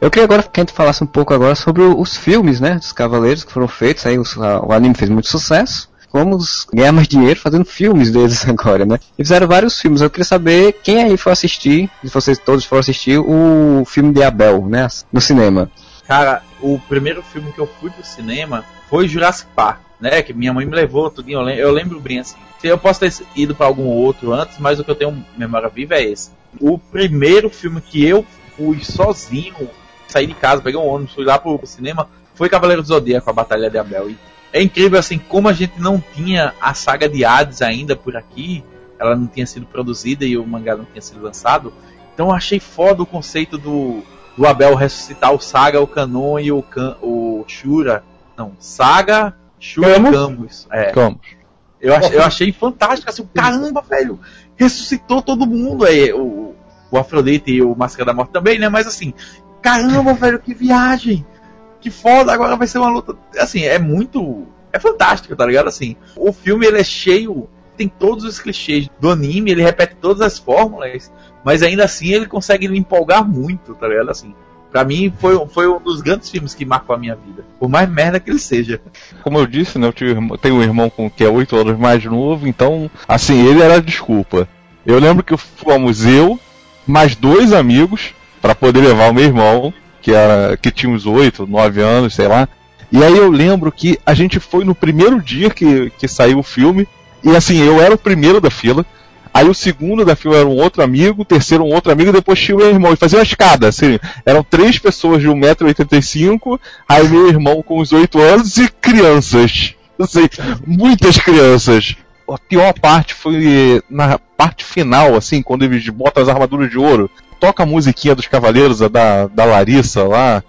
Eu queria agora que a gente falasse um pouco agora sobre os filmes, né? Dos Cavaleiros que foram feitos. Aí os- a- o anime fez muito sucesso. Vamos ganhar mais dinheiro fazendo filmes deles <laughs> agora, né? E fizeram vários filmes. Eu queria saber quem aí foi assistir, se vocês todos foram assistir, o filme de Abel, né? No cinema. Cara, o primeiro filme que eu fui pro cinema foi Jurassic Park, né? Que minha mãe me levou, tudinho, eu lem- eu lembro bem assim. Eu posso ter ido pra algum outro antes, mas o que eu tenho memória viva é esse. O primeiro filme que eu fui sozinho, saí de casa, peguei um ônibus, fui lá pro, cinema, foi Cavaleiro do Zodíaco, a Batalha de Abel. E é incrível assim como a gente não tinha a saga de Hades ainda por aqui, ela não tinha sido produzida e o mangá não tinha sido lançado. Então eu achei foda o conceito do, do Abel ressuscitar o Saga, o Canon e o, Can, o Shura. Não, Saga, Camus. É. Camus. Eu, ach, eu achei fantástico, assim, caramba, velho, ressuscitou todo mundo aí, o, o Afrodite e o Máscara da Morte também, né? Mas assim, caramba, velho, que viagem! Que foda, agora vai ser uma luta. Assim, é muito é fantástico, tá ligado? Assim, o filme ele é cheio, tem todos os clichês do anime, ele repete todas as fórmulas, mas ainda assim ele consegue me empolgar muito, tá ligado? Assim, Pra mim, foi, foi um dos grandes filmes que marcou a minha vida. Por mais merda que ele seja. Como eu disse, né? Eu tenho um irmão com, que é 8 anos mais novo, então, assim, ele era desculpa. Eu lembro que fomos eu, mais dois amigos, para poder levar o meu irmão, que, era, que tinha uns 8, 9 anos, sei lá. E aí eu lembro que a gente foi no primeiro dia que, que saiu o filme, e assim, eu era o primeiro da fila. Aí o segundo da fila era um outro amigo, o terceiro um outro amigo, e depois tinha o meu irmão. E fazia uma escada, assim. Eram três pessoas de 1,85m, aí meu irmão com os 8 anos e crianças. Assim, muitas crianças. A pior parte foi na parte final, assim, quando eles botam as armaduras de ouro. Toca a musiquinha dos Cavaleiros, da, da Larissa lá.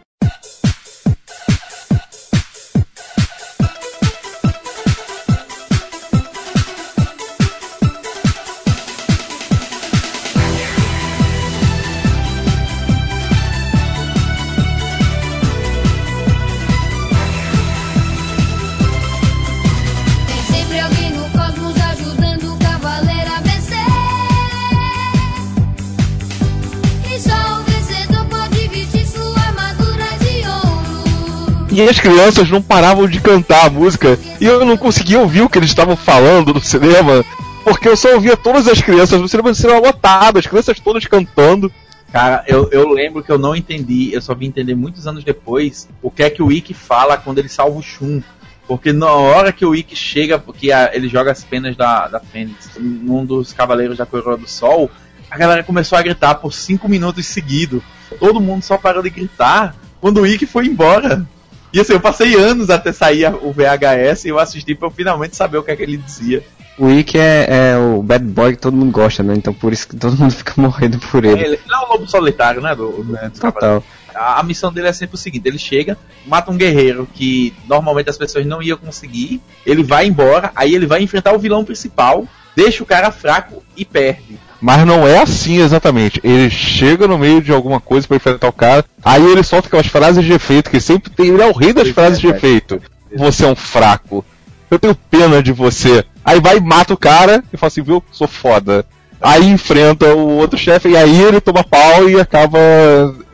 E as crianças não paravam de cantar a música. E eu não conseguia ouvir o que eles estavam falando no cinema. Porque eu só ouvia todas as crianças no cinema, no cinema lotado, as crianças todas cantando. Cara, eu, eu lembro que eu não entendi, eu só vim entender muitos anos depois o que é que o Ikki fala quando ele salva o Shun. Porque na hora que o Ikki chega, porque a, ele joga as penas da, da Fênix num dos Cavaleiros da Coroa do Sol, a galera começou a gritar por cinco minutos seguidos. Todo mundo só parou de gritar quando o Ikki foi embora. E assim, eu passei anos até sair o VHS e eu assisti pra eu finalmente saber o que é que ele dizia. O Ikki é, é, o bad boy que todo mundo gosta, né? Então por isso que todo mundo <laughs> fica morrendo por ele. ele não é o lobo solitário, né? Do, né, Total. A, a, missão dele é sempre o seguinte: ele chega, mata um guerreiro que normalmente as pessoas não iam conseguir, ele vai embora, aí ele vai enfrentar o vilão principal, deixa o cara fraco e perde. Mas não é assim exatamente. Ele chega no meio de alguma coisa para enfrentar o cara, aí ele solta aquelas frases de efeito que sempre tem. Ele é o rei das frases de efeito. Você é um fraco. Eu tenho pena de você. Aí vai e mata o cara e fala assim, viu, sou foda. Aí enfrenta o outro chefe e aí ele toma pau e acaba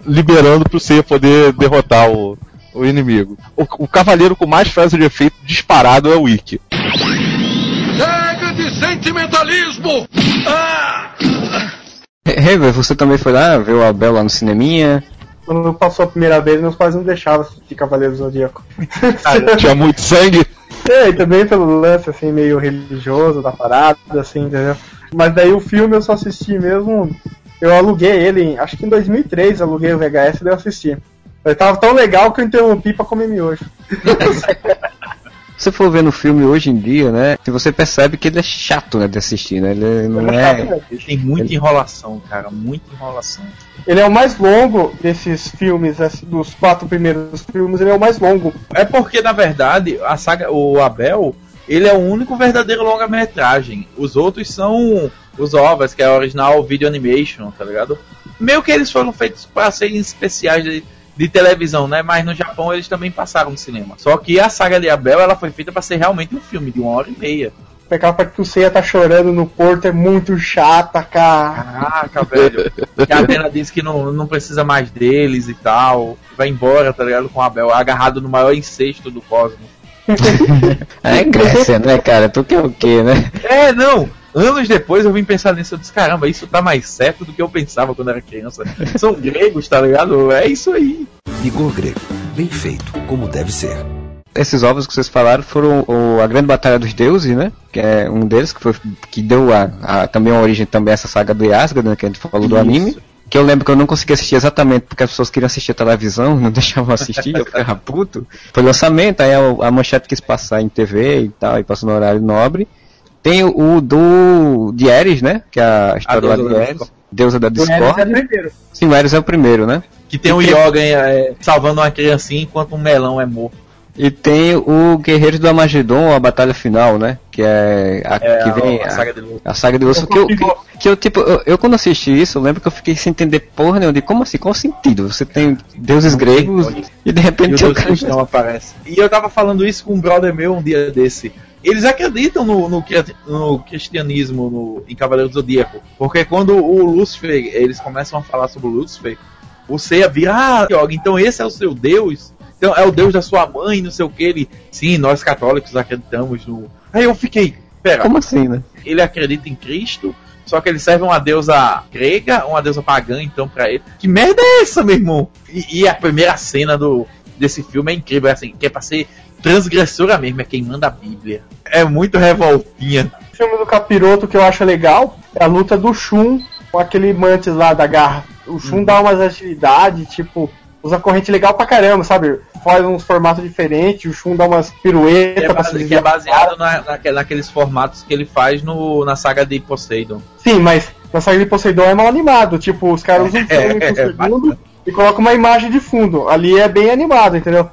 liberando pro C poder derrotar o, o inimigo. O, o, cavaleiro com mais frases de efeito disparado é o Wiki. Chega de sentimentalismo! Ah! Heber, você também foi lá ver o Abel lá no cineminha? Quando passou a primeira vez, meus pais não deixavam assistir Cavaleiro Zodíaco. Ah, tinha muito sangue? <laughs> É, e também pelo lance, assim, meio religioso da parada, assim, entendeu? Mas daí o filme eu só assisti mesmo... Eu aluguei ele, acho que em 2003, aluguei o VHS e eu assisti. Ele tava tão legal que eu interrompi pra comer miojo. <laughs> Se for ver no filme hoje em dia, né? Você percebe que ele é chato, né, de assistir, né? Ele não é. Ele tem muita ele... enrolação, cara, muita enrolação. Ele é o mais longo desses filmes, dos quatro primeiros filmes, ele é o mais longo. É porque, na verdade, a saga, o Abel, ele é o único verdadeiro longa-metragem. Os outros são os ovas, que é a original video animation, tá ligado? Meio que eles foram feitos para serem especiais de de televisão, né? Mas no Japão eles também passaram no cinema. Só que a saga de Abel ela foi feita para ser realmente um filme de uma hora e meia. Aquela parte que o Seiya tá chorando no porto é muito chata, cara. Caraca, velho. que a Atena diz que não, não precisa mais deles e tal. Vai embora, tá ligado? Com o Abel, agarrado no maior incesto do cosmos. <laughs> é Grécia, né, cara? Tu quer o quê, né? É, não anos depois eu vim pensar nisso, eu disse, caramba, isso tá mais certo do que eu pensava quando era criança. <laughs> São gregos, tá ligado? É isso aí. Vigor grego, bem feito, como deve ser. Esses ovos que vocês falaram foram o, a Grande Batalha dos Deuses, né? Que é um deles que, foi, que deu a, a, também a origem também a essa saga do Yasgard, né? Que a gente falou isso. do anime. Que eu lembro que eu não consegui assistir exatamente porque as pessoas queriam assistir a televisão, <laughs> não deixavam assistir, eu ficava puto. Foi lançamento, aí a, a manchete quis passar em TV e tal, e passou no horário nobre. Tem o do de Ares, né? Que é a história a lá de Ares. Deusa da Discord. O Ares é o primeiro. Sim, o Ares é o primeiro, né? Que tem o Yoga é, salvando uma criancinha enquanto um melão é morto. E tem o Guerreiros do Amagedon, a batalha final, né? Que é a É, que vem a a, saga de Lúcifer. a saga de. Que eu, que, que eu tipo, eu, eu quando assisti isso, eu lembro que eu fiquei sem entender porra nenhuma de como assim, qual o sentido? Você tem deuses gregos e de E repente o o Deus Cristão aparece. E eu tava falando isso com um brother meu um dia desse. Eles acreditam no, no, no cristianismo, no, em Cavaleiro do Zodíaco. Porque quando o Lúcifer, eles começam a falar sobre o Lúcifer, o Seiya vira, ah, Yoga, então esse é o seu Deus? Então é o Deus da sua mãe, não sei o que. Ele, sim, nós católicos acreditamos no. Aí eu fiquei, pera, Como assim, né? ele acredita em Cristo, só que ele serve uma deusa grega, uma deusa pagã, então, pra ele. Que merda é essa, meu irmão? E, e a primeira cena do, desse filme é incrível, é assim, que é pra ser transgressora mesmo, é quem manda a Bíblia. É muito revoltinha. O filme do Capiroto que eu acho legal é a luta do Shun com aquele mantis lá da garra. O Shun dá umas agilidades, tipo, usa corrente legal pra caramba, sabe? Faz uns formatos diferentes, o Shun dá umas Que piruetas é, pra base- se que é baseado na, naque- naqueles formatos que ele faz no, na saga de Poseidon. Sim, mas na saga de Poseidon é mal animado. Tipo, os caras usam <laughs> um É, por é, segundo e colocam uma imagem de fundo. Ali é bem animado, entendeu?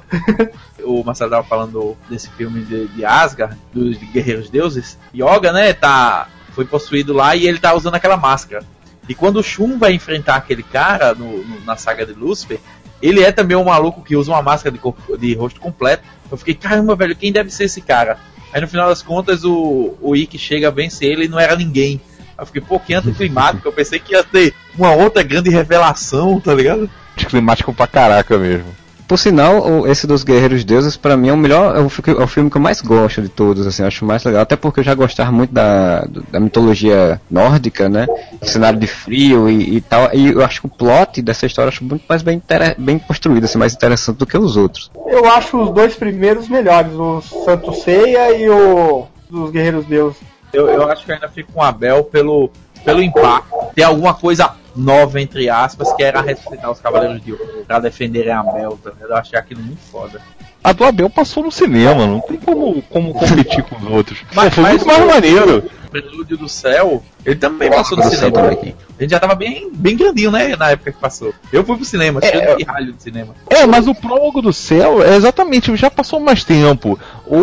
o Marcelo tava falando desse filme de, de Asgard, dos Guerreiros Deuses, Yoga, né, tá, foi possuído lá e ele tá usando aquela máscara. E quando o Shun vai enfrentar aquele cara no, no- na saga de Lucifer, ele é também um maluco que usa uma máscara de, corpo- de rosto completo. Eu fiquei, caramba, velho, quem deve ser esse cara? Aí no final das contas o, o Ikki chega a vencer ele e não era ninguém. Aí eu fiquei, pô, que anticlimático, eu pensei que ia ter uma outra grande revelação, tá ligado? Climático pra caraca mesmo. Por sinal, o- esse dos Guerreiros Deuses, pra mim, é o melhor, é o, é o filme que eu mais gosto de todos, assim, acho mais legal, até porque eu já gostava muito da, da mitologia nórdica, né, cenário de frio e, e tal, e eu acho que o plot dessa história eu acho muito mais bem, bem construído, assim, mais interessante do que os outros. Eu acho os dois primeiros melhores, o Santo Ceia e o dos Guerreiros Deus. Eu, eu acho que ainda fico com o Abel pelo, pelo impacto. Tem alguma coisa nova, entre aspas, que era ressuscitar os Cavaleiros de Ouro pra defenderem a Abel. Tá? Eu achei aquilo muito foda. A do Abel passou no cinema, não tem como, como competir com os outros. Mas- Pô, foi mas muito mais maneiro. O Prelúdio do Céu, ele também passou no cinema. também. A gente já tava bem, bem grandinho, né? Na época que passou. Eu fui pro cinema, cheio de ralho de cinema. É, mas o prólogo do céu é exatamente, já passou mais tempo. O,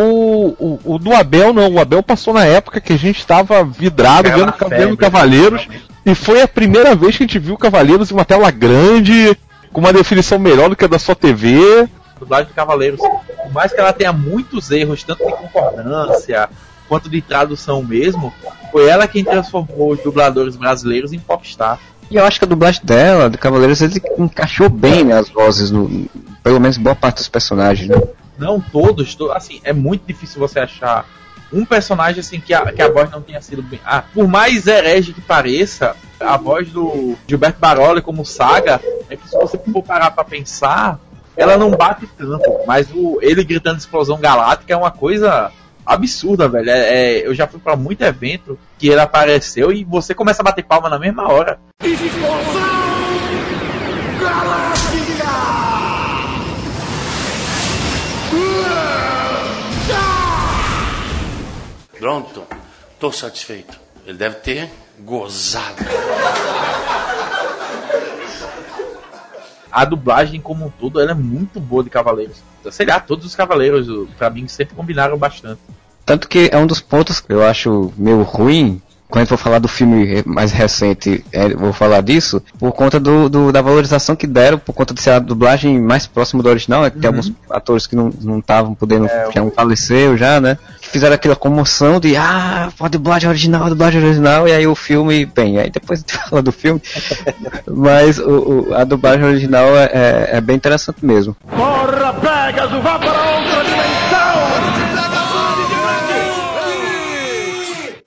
o, o do Abel não, o Abel passou na época que a gente estava vidrado Era vendo, Cavaleiros. realmente. E foi a primeira vez que a gente viu Cavaleiros em uma tela grande, com uma definição melhor do que a da sua TV. dublagem de Cavaleiros, por mais que ela tenha muitos erros, tanto de concordância quanto de tradução mesmo, foi ela quem transformou os dubladores brasileiros em popstar. E eu acho que a dublagem dela, de Cavaleiros, ele encaixou bem né, as vozes, no, pelo menos boa parte dos personagens, né. Não todos, to- assim, é muito difícil você achar um personagem assim que a, que a voz não tenha sido bem. Ah, por mais herege que pareça, a voz do Gilberto Baroli como Saga, é que se você for parar pra pensar, ela não bate tanto. Mas o, ele gritando explosão galáctica é uma coisa absurda, velho. É, é, eu já fui pra muito evento que ele apareceu e você começa a bater palma na mesma hora. Pronto, tô satisfeito. Ele deve ter gozado. A dublagem como um todo, ela é muito boa de Cavaleiros. Sei lá, todos os Cavaleiros, pra mim, sempre combinaram bastante. Tanto que é um dos pontos que eu acho meio ruim. Quando for falar do filme mais recente, é, vou falar disso, por conta do, do- da valorização que deram, por conta de ser a dublagem mais próxima do original, né? Que tem alguns atores que não estavam podendo, já um faleceu já, né? Fizeram aquela comoção de, ah, a dublagem original, a dublagem original, e aí o filme, bem, aí depois a gente <laughs> fala do filme, mas o, o- a dublagem original é, é- é bem interessante mesmo. Porra, Pegasus, vá para outra dimensão!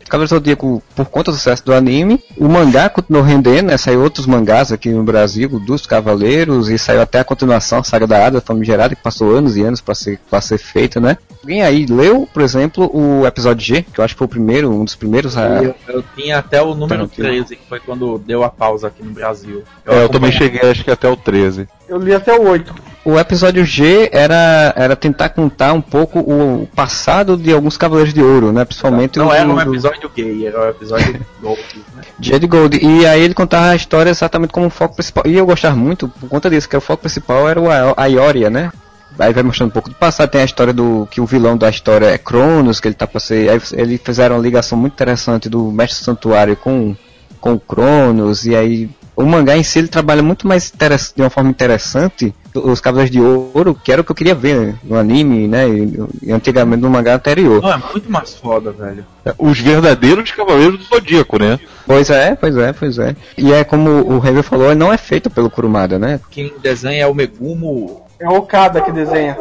Cavaleiro do Zodíaco, por conta do sucesso do anime, o mangá continuou rendendo, né? Saiu outros mangás aqui no Brasil, dos Cavaleiros, e saiu até a continuação, a Saga da Ada Famigerada, que passou anos e anos para ser, pra ser feita, né? Alguém aí leu, por exemplo, o episódio G, que eu acho que foi o primeiro, um dos primeiros a... Eu, eu tinha até o número Tranquilo. 13, que foi quando deu a pausa aqui no Brasil. É, eu também cheguei acho que até o 13. Eu li até o 8. O episódio G era, era tentar contar um pouco o passado de alguns Cavaleiros de Ouro, né? Principalmente Não o era um episódio gay, era um episódio <laughs> golpe, né? Jade Gold. E aí ele contava a história exatamente como foco principal. E eu gostava muito por conta disso, que o foco principal era o A- a Ioria, né? Aí vai mostrando um pouco do passado, tem a história do que o vilão da história é Cronos, que ele tá pra ser. Aí eles fizeram uma ligação muito interessante do Mestre Santuário com, com o Cronos, e aí o mangá em si ele trabalha muito mais de uma forma interessante os Cavaleiros de Ouro, que era o que eu queria ver no anime, né? E, e antigamente no mangá anterior. Não, é muito mais foda, velho. Os verdadeiros Cavaleiros do Zodíaco, né? Pois é, pois é, pois é. E é como o Heavy falou, não é feito pelo Kurumada, né? Quem desenha é o Megumo. É o Okada que desenha.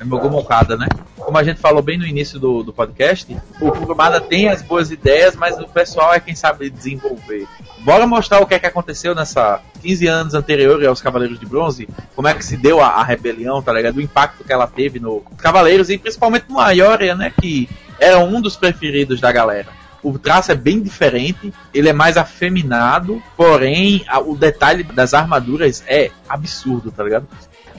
É Megumo Okada, né? Como a gente falou bem no início do, do podcast, o Kurumada tem as boas ideias, mas o pessoal é quem sabe desenvolver. Bora mostrar o que é que aconteceu nessa 15 anos anterior aos Cavaleiros de Bronze, como é que se deu a, a rebelião, tá ligado? O impacto que ela teve no Cavaleiros e principalmente no Ayoria, né? Que era um dos preferidos da galera. O traço é bem diferente, ele é mais afeminado, porém a, o detalhe das armaduras é absurdo, tá ligado?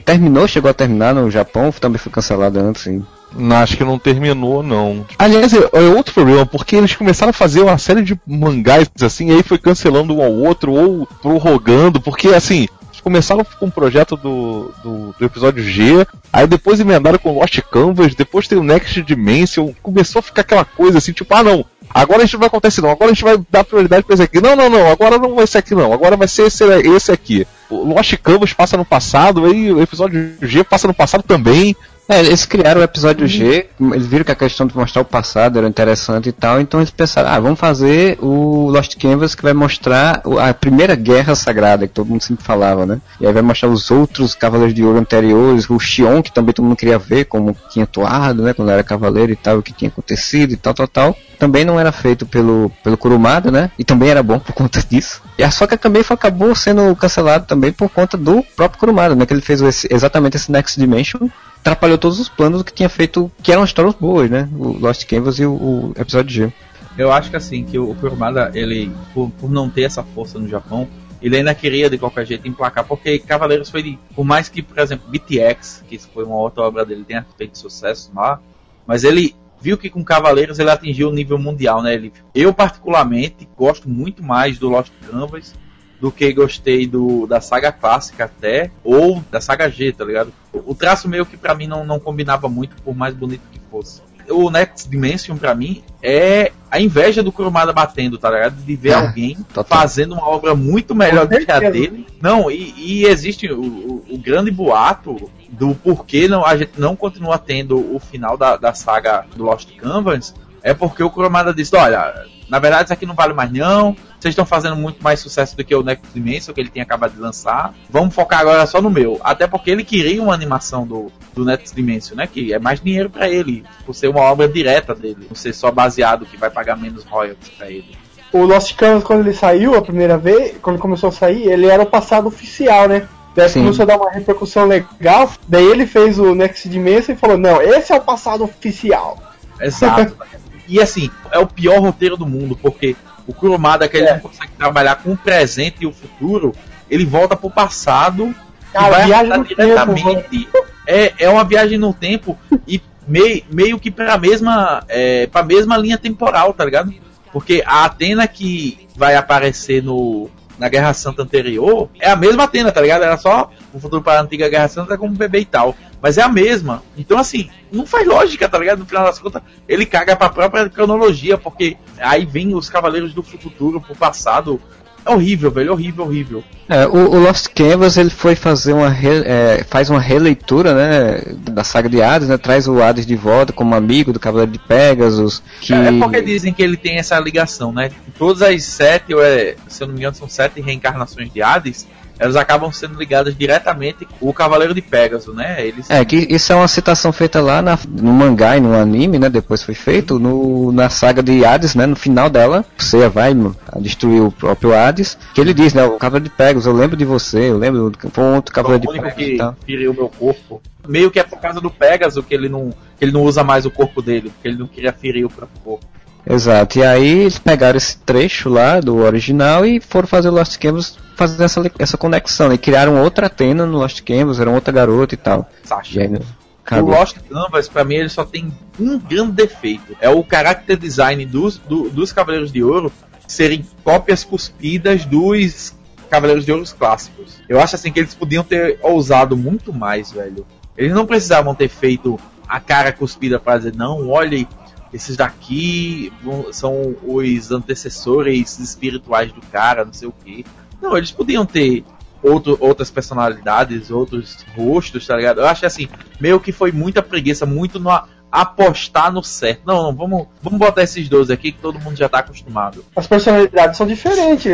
Terminou, chegou a terminar no Japão, também foi cancelado antes, sim. Não, acho que não terminou, não. Aliás, é, é, outro problema, porque eles começaram a fazer uma série de mangás assim, e aí foi cancelando um ao outro, ou prorrogando, porque assim, começaram com o projeto do, do, do, episódio G, aí depois emendaram com Lost Canvas, depois tem o Next Dimension, começou a ficar aquela coisa assim, tipo, ah não, agora a gente não vai acontecer não, agora a gente vai dar prioridade pra esse aqui. Não, não, não, agora não vai ser aqui não, agora vai ser esse, esse aqui. O Lost Canvas passa no passado, aí o episódio G passa no passado também. É, eles criaram o episódio G, eles viram que a questão de mostrar o passado era interessante e tal, então eles pensaram, ah, vamos fazer o Lost Canvas que vai mostrar a primeira guerra sagrada, que todo mundo sempre falava, né? E aí vai mostrar os outros Cavaleiros de Ouro anteriores, o Xion, que também todo mundo queria ver, como tinha atuado, né, quando era cavaleiro e tal, o que tinha acontecido e tal, tal, tal. Também não era feito pelo, pelo Kurumada, né? E também era bom <laughs> por conta disso. E a Soca também foi, acabou sendo cancelado também por conta do próprio Kurumada, né? Que ele fez esse, exatamente esse Next Dimension atrapalhou todos os planos que tinha feito, que eram histórias boas, né? O Lost Canvas e o, o episódio G. Eu acho que assim, que o Kurumada, ele, por, por, não ter essa força no Japão, ele ainda queria de qualquer jeito emplacar, porque Cavaleiros foi, por mais que, por exemplo, BTX, que foi uma outra obra dele, tenha feito sucesso lá, mas ele viu que com Cavaleiros ele atingiu o nível mundial, né? Ele, eu, particularmente, gosto muito mais do Lost Canvas do que gostei do, da saga clássica até, ou da saga G, tá ligado? O traço meio que para mim não, não combinava muito, por mais bonito que fosse. O Next Dimension para mim é a inveja do Kurumada batendo, tá ligado? De ver é, alguém total. fazendo uma obra muito melhor do que a dele. Não, e, e existe o, o, o, grande boato do porquê não, a gente não continua tendo o final da, da saga do Lost Canvas, é porque o Kurumada disse, olha, na verdade isso aqui não vale mais não, vocês estão fazendo muito mais sucesso do que o Next Dimension, que ele tinha acabado de lançar. Vamos focar agora só no meu. Até porque ele queria uma animação do, do Next Dimension, né? Que é mais dinheiro para ele, por ser uma obra direta dele, não ser só baseado que vai pagar menos royalties para ele. O Lost Canvas, quando ele saiu a primeira vez, quando começou a sair, ele era o passado oficial, né? Daí Sim. começou a dar uma repercussão legal. Daí ele fez o Next Dimension e falou: Não, esse é o passado oficial. Exato. <laughs> e assim, é o pior roteiro do mundo, porque o Kurumada, que ele é. não consegue trabalhar com o presente e o futuro, ele volta pro passado Cara, e vai diretamente. Tempo, é, é uma viagem no tempo e meio, meio que pra mesma, é, pra mesma linha temporal, tá ligado? Porque a Atena que vai aparecer no, na Guerra Santa anterior é a mesma Atena, tá ligado? Era só o futuro para a antiga Guerra Santa como bebê e tal. Mas é a mesma. Então, assim, não faz lógica, tá ligado? No final das contas, ele caga pra própria cronologia, porque aí vem os Cavaleiros do Futuro pro passado. É horrível, velho, horrível, horrível. É, o, o, Lost Canvas ele foi fazer uma re, é, faz uma releitura, né, da saga de Hades, né, traz o Hades de volta como amigo do Cavaleiro de Pegasus. Que... É, é porque dizem que ele tem essa ligação, né? Todas as sete, ou é, se eu não me engano, são sete reencarnações de Hades elas acabam sendo ligadas diretamente com o Cavaleiro de Pegasus, né? Eles... É, que isso é uma citação feita lá na, no mangá e no anime, né? Depois foi feito, no, na saga de Hades, né? No final dela, você vai destruir o próprio Hades, que ele diz, né? O Cavaleiro de Pegasus, eu lembro de você, eu lembro do ponto Cavaleiro de Pegasus. que feriu o meu corpo. Meio que é por causa do Pegasus que ele não, que ele não usa mais o corpo dele, porque ele não queria ferir o próprio corpo. Exato, e aí eles pegaram esse trecho lá do original e foram fazer o Lost Canvas fazendo essa, essa conexão. E criaram outra Atena no Lost Canvas, era outra garota e tal. Sasha. Aí, o Lost Canvas, pra mim, ele só tem um grande defeito. É o character design dos, do, dos Cavaleiros de Ouro serem cópias cuspidas dos Cavaleiros de Ouro clássicos. Eu acho assim que eles podiam ter ousado muito mais, velho. Eles não precisavam ter feito a cara cuspida para dizer, não, olhe, esses daqui são os antecessores espirituais do cara, não sei o que. Não, eles podiam ter outro, outras personalidades, outros rostos, tá ligado? Eu acho assim, meio que foi muita preguiça, muito no apostar no certo. Não, não, vamos, vamos botar esses dois aqui que todo mundo já tá acostumado. As personalidades são diferentes.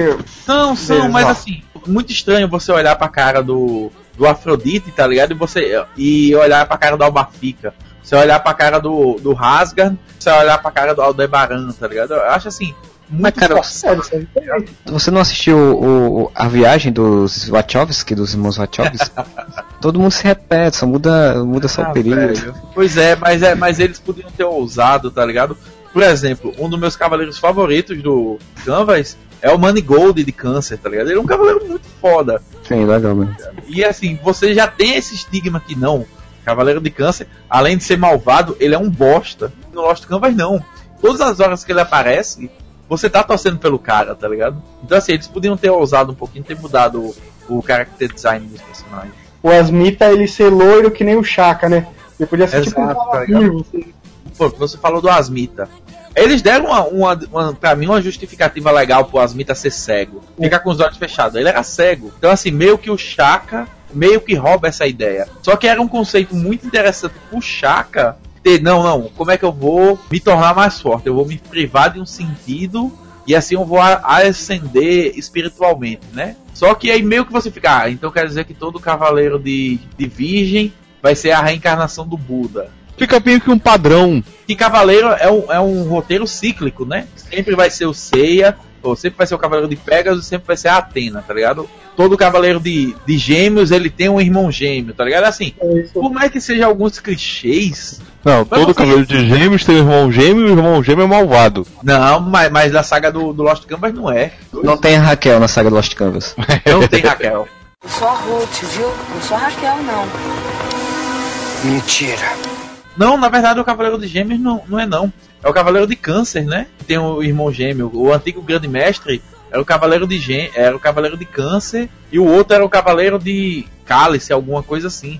Não, são, Deles, mas assim, muito estranho você olhar pra cara do, do Afrodite, tá ligado? E você e olhar pra cara do Albafica. Você olhar pra cara do, do Rasgar, você olhar pra cara do Aldebaran, tá ligado? Eu acho assim, muito cara, forçado. São diferentes. Você não assistiu o, o- a viagem dos Wachowski, dos irmãos Wachowski? <laughs> Todo mundo se repete, só muda, muda só Ah, o período. velho. Pois é, mas é, mas eles podiam ter ousado, tá ligado? Por exemplo, um dos meus cavaleiros favoritos do Canvas é o Manigold de câncer, tá ligado? Ele é um cavaleiro muito foda. Sim, legal, mano. E assim, você já tem esse estigma que não. Cavaleiro de Câncer, além de ser malvado, ele é um bosta. No Lost Canvas, não. Todas as horas que ele aparece, você tá torcendo pelo cara, tá ligado? Então, assim, eles podiam ter ousado um pouquinho, ter mudado o, o character design dos personagens. O Asmita, ele ser loiro que nem o Chaka, né? Ele podia ser tipo um Exato, tá assim. Pô, você falou do Asmita. Eles deram uma, uma, uma, pra mim uma justificativa legal pro Asmita ser cego. Ficar com os olhos fechados. Ele era cego. Então, assim, meio que o Chaka meio que rouba essa ideia. Só que era um conceito muito interessante pro Chaka ter, não, não, como é que eu vou me tornar mais forte? Eu vou me privar de um sentido e assim eu vou a- ascender espiritualmente, né? Só que aí meio que você fica, ah, então quer dizer que todo cavaleiro de, de virgem vai ser a reencarnação do Buda. Fica meio que um padrão. Que Cavaleiro é um, é um roteiro cíclico, né? Sempre vai ser o Seiya, ou sempre vai ser o Cavaleiro de Pegasus, sempre vai ser a Atena, tá ligado? Todo Cavaleiro de, de Gêmeos, ele tem um irmão gêmeo, tá ligado? Assim, por mais que seja alguns clichês. Não, todo cavaleiro de gêmeos tem um irmão gêmeo e o irmão gêmeo é malvado. Não, mas, mas da saga do, do Lost Canvas não é. Não tem a Raquel na saga do Lost Canvas. <laughs> Não tem Raquel. Eu sou a Ruth, viu? Não sou a Raquel, não. Mentira. Não, na verdade o Cavaleiro de Gêmeos não, não é não. É o Cavaleiro de Câncer, né? Tem o irmão gêmeo. O antigo Grande Mestre era o Cavaleiro de Gê era o Cavaleiro de Câncer e o outro era o Cavaleiro de Cálice, alguma coisa assim.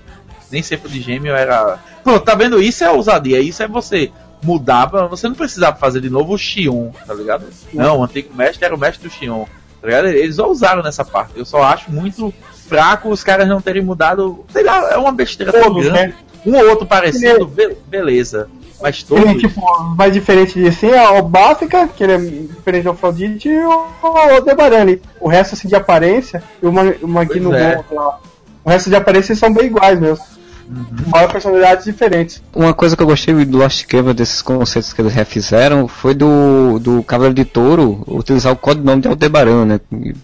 Nem sempre o de Gêmeo era. Pô, tá vendo? Isso é ousadia. Isso é você mudar. Você não precisava fazer de novo o Xion, tá ligado? Não, o antigo mestre era o mestre do Xion. Tá ligado? Eles ousaram nessa parte. Eu só acho muito fraco os caras não terem mudado. Sei lá, é uma besteira tão grande. né? Um ou outro parecido, be- beleza. Mas todos. Ele, tipo, mais diferente de assim é o Báfica, que ele é diferente do Afrodite, e o, Debarani. O resto, assim, de aparência, e o, Ma- o Magno é. Lá. O resto de aparência são bem iguais mesmo. Uhum. Fora personalidades diferentes. Uma coisa que eu gostei do Lost Canvas, desses conceitos que eles refizeram, foi do, do Cavaleiro de Touro utilizar o codinome de Aldebaran, né?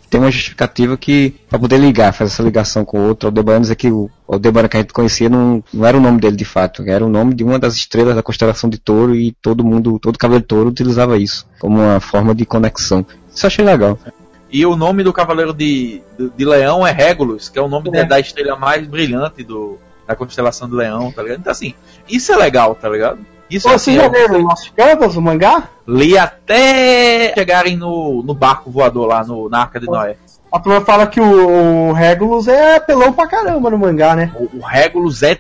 Tem uma justificativa que, pra poder ligar, fazer essa ligação com o outro, Aldebaran dizer que o Aldebaran que a gente conhecia não, não era o nome dele de fato, era o nome de uma das estrelas da constelação de Touro e todo mundo, todo Cavaleiro de Touro utilizava isso como uma forma de conexão. Isso eu achei legal. E o nome do Cavaleiro de, de, de Leão é Regulus, que é o nome É. da- da estrela mais brilhante do, da constelação do Leão, tá ligado? Então, assim, isso é legal, tá ligado? Isso Ô, assim, Vocês já leram Lost Canvas, o mangá? li até chegarem no, no barco voador lá no, na Arca de Noé. A turma fala que o, o Regulus é pelão pra caramba no mangá, né? O, o Regulus é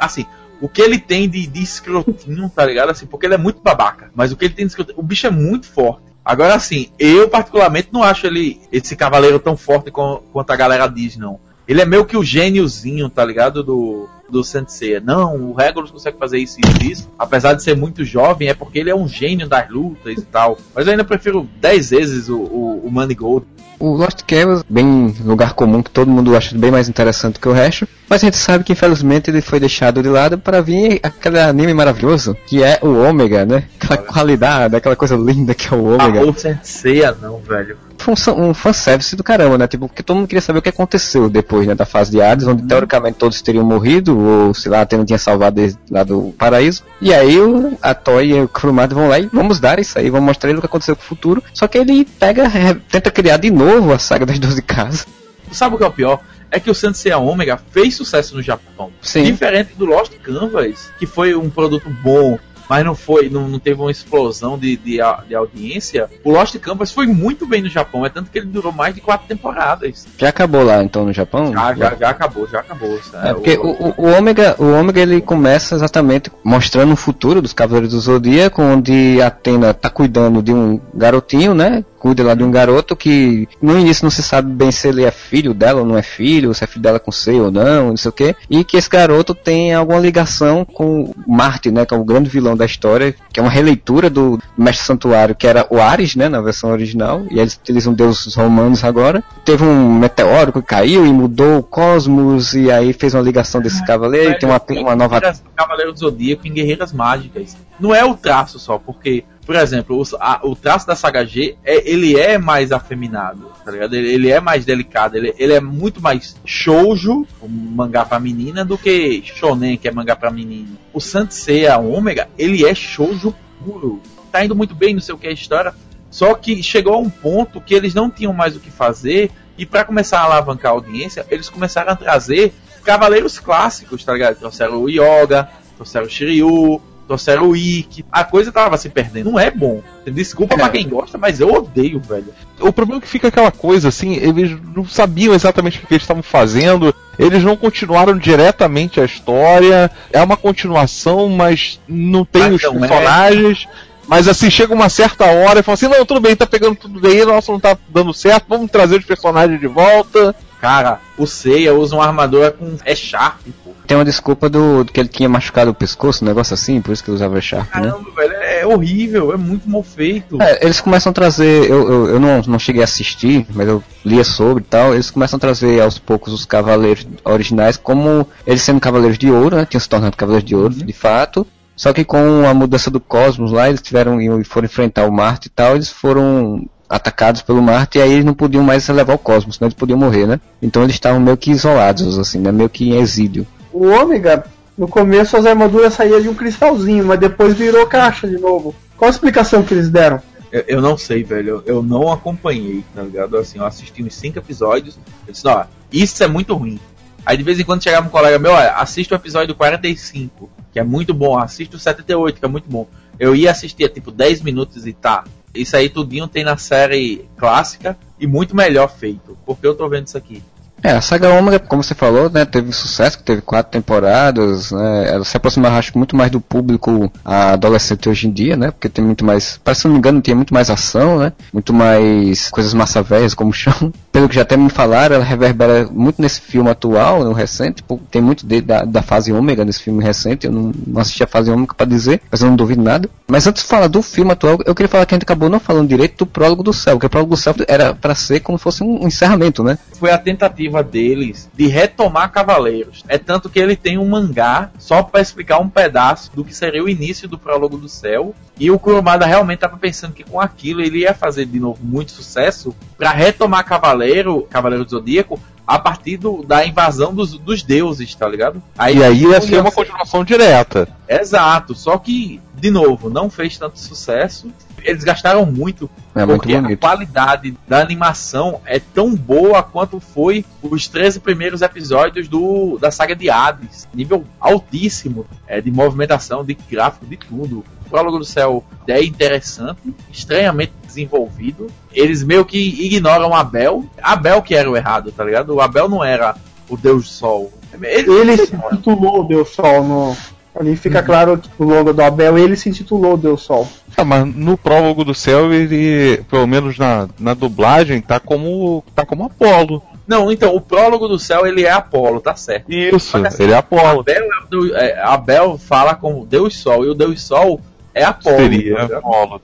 assim, o que ele tem de, de escrotinho, tá ligado? Assim, porque ele é muito babaca. Mas o que ele tem de escrotinho, o bicho é muito forte. Agora, assim, eu particularmente não acho ele, esse cavaleiro tão forte com- quanto a galera diz, não. Ele é meio que o gêniozinho, tá ligado? Do, do Sensei. Não, o Regulus consegue fazer isso e isso. Apesar de ser muito jovem, é porque ele é um gênio das lutas e tal. Mas eu ainda prefiro 10 vezes o, o, o Manigold. O Lost Canvas, bem lugar comum que todo mundo acha bem mais interessante que o resto, mas a gente sabe que infelizmente ele foi deixado de lado para vir aquele anime maravilhoso que é o Ômega, né? Aquela qualidade, aquela coisa linda que é o Ah, Ômega. o Sensei, não, velho. Foi um, um fanservice do caramba, né? Tipo, porque todo mundo queria saber o que aconteceu depois, né? Da fase de Hades, onde teoricamente todos teriam morrido, ou sei lá, a Atena tinha salvado eles lá do paraíso. E aí o, a Toy e o Kurumada vão lá e vamos dar isso aí, vamos mostrar ele o que aconteceu com o futuro. Só que ele pega, tenta criar de novo a saga das 12 casas. Sabe o que é o pior? É que o Sensei Omega fez sucesso no Japão. Sim. Diferente do Lost Canvas, que foi um produto bom mas não foi, não, não teve uma explosão de, de, de, audiência. O Lost Canvas foi muito bem no Japão, é tanto que ele durou mais de quatro temporadas. Já acabou lá então no Japão? Já, já, já acabou, já acabou. É, porque o, o, o, Ômega, o Ômega ele começa exatamente mostrando o futuro dos Cavaleiros do Zodíaco, onde a Atena tá cuidando de um garotinho, né? Cuida lá de um garoto que no início não se sabe bem se ele é filho dela ou não é filho, se é filho dela com C ou não, não sei o que, e que esse garoto tem alguma ligação com Marte, né, que é o grande vilão da história, que é uma releitura do Mestre Santuário, que era o Ares, né, na versão original, e eles utilizam deuses romanos agora. Teve um meteoro que caiu e mudou o cosmos, e aí fez uma ligação desse é, cavaleiro, e tem uma, uma nova... Cavaleiro do Zodíaco em Guerreiras Mágicas. Não é o traço só, porque por exemplo, o, a, o traço da saga G, é, ele é mais afeminado, tá ligado? Ele, ele é mais delicado, ele, ele, é muito mais shoujo, um mangá pra menina, do que shonen, que é mangá pra menino. O Seiya Ômega, ele é shoujo puro. Tá indo muito bem, não sei o que é a história, só que chegou a um ponto que eles não tinham mais o que fazer, e para começar a alavancar a audiência, eles começaram a trazer cavaleiros clássicos, tá ligado? Trouxeram o Yoga, trouxeram o Shiryu, trouxeram o Ikki. A coisa tava se perdendo. Não é bom. Desculpa é. pra quem gosta, mas eu odeio, velho. O problema é que fica aquela coisa, assim, eles não sabiam exatamente o que eles estavam fazendo, eles não continuaram diretamente a história, é uma continuação, mas não tem mas os não é. personagens. É. Mas assim, chega uma certa hora e fala assim, não, tudo bem, tá pegando tudo bem, nossa, não tá dando certo, vamos trazer os personagens de volta. Cara, o Seiya usa uma armadura com. é Sharp, pô. Tem uma desculpa do, do, que ele tinha machucado o pescoço, um negócio assim, por isso que ele usava Sharp, né? Caramba, velho, é horrível, é muito mal feito. É, eles começam a trazer, eu, eu, eu, não, não cheguei a assistir, mas eu lia sobre e tal, eles começam a trazer aos poucos os cavaleiros originais, como eles sendo cavaleiros de ouro, né? Tinham se tornado cavaleiros de ouro, uhum. de fato. Só que com a mudança do cosmos lá, eles tiveram e foram enfrentar o Marte e tal, eles foram atacados pelo Marte e aí eles não podiam mais levar o cosmos, né? Eles podiam morrer, né? Então eles estavam meio que isolados, assim, né? Meio que em exílio. O Ômega, no começo as armaduras saíam de um cristalzinho, mas depois virou caixa de novo. Qual a explicação que eles deram? Eu, eu não sei, velho. Eu, eu, não acompanhei, tá ligado? Assim, eu assisti uns 5 episódios. Eu disse, ó, isso é muito ruim. Aí de vez em quando chegava um colega meu, olha, assista o episódio 45, que é muito bom. Assista o 78, que é muito bom. Eu ia assistir, tipo, 10 minutos e tá. Isso aí tudinho tem na série clássica e muito melhor feito. Porque eu tô vendo isso aqui. É, a saga Ômega, como você falou, né, teve sucesso, teve quatro temporadas, né, ela se aproxima, acho, muito mais do público adolescente hoje em dia, né, porque tem muito mais, parece que não me engano, tem muito mais ação, né, muito mais coisas massa velhas, como chão. Pelo que já até me falaram, ela reverbera muito nesse filme atual, no recente, tem muito de, da, da fase Ômega nesse filme recente, eu não, não assisti a fase Ômega para dizer, mas eu não duvido nada. Mas antes de falar do filme atual, eu queria falar que a gente acabou não falando direito do Prólogo do Céu, que o Prólogo do Céu era para ser como se fosse um encerramento, né. Foi a tentativa deles de retomar Cavaleiros. É tanto que ele tem um mangá só para explicar um pedaço do que seria o início do Prólogo do Céu. E o Kurumada realmente estava pensando que com aquilo ele ia fazer de novo muito sucesso para retomar Cavaleiro, Cavaleiro do Zodíaco, a partir do, da invasão dos, dos deuses, tá ligado? Aí, e aí ia ser uma continuação direta. Exato, só que, de novo, não fez tanto sucesso eles gastaram muito. É porque muito a qualidade da animação é tão boa quanto foi os 13 primeiros episódios do, da saga de Hades. Nível altíssimo é, de movimentação, de gráfico, de tudo. O Prólogo do Céu é interessante, estranhamente desenvolvido. Eles meio que ignoram Abel. Abel que era o errado, tá ligado? O Abel não era o Deus Sol. Ele, ele se intitulou o Deus Sol no, Ali fica uhum. claro que o logo do Abel ele se intitulou Deus Sol. Ah, mas no prólogo do céu ele, pelo menos na, na dublagem, tá como tá como Apolo. Não, então, o prólogo do céu ele é Apolo, tá certo. Isso, assim, ele é Apolo. Abel, é, é, Abel fala como Deus Sol, e o Deus Sol é Apolo. Seria Apolo.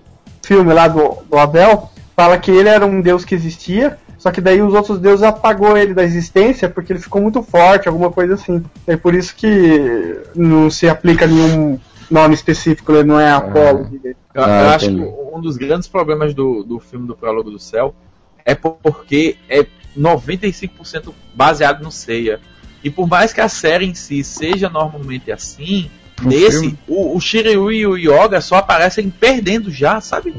Filme lá do, do Abel fala que ele era um deus que existia, só que daí os outros deuses apagou ele da existência porque ele ficou muito forte, alguma coisa assim. É por isso que não se aplica nenhum nome específico, ele não é Apolo. Eu, eu ah, acho que um dos grandes problemas do, do filme do Prólogo do Céu é porque é 95% baseado no Seiya. E por mais que a série em si seja normalmente assim, Nesse, o, o Shiryu e o Yoga só aparecem perdendo já, sabe?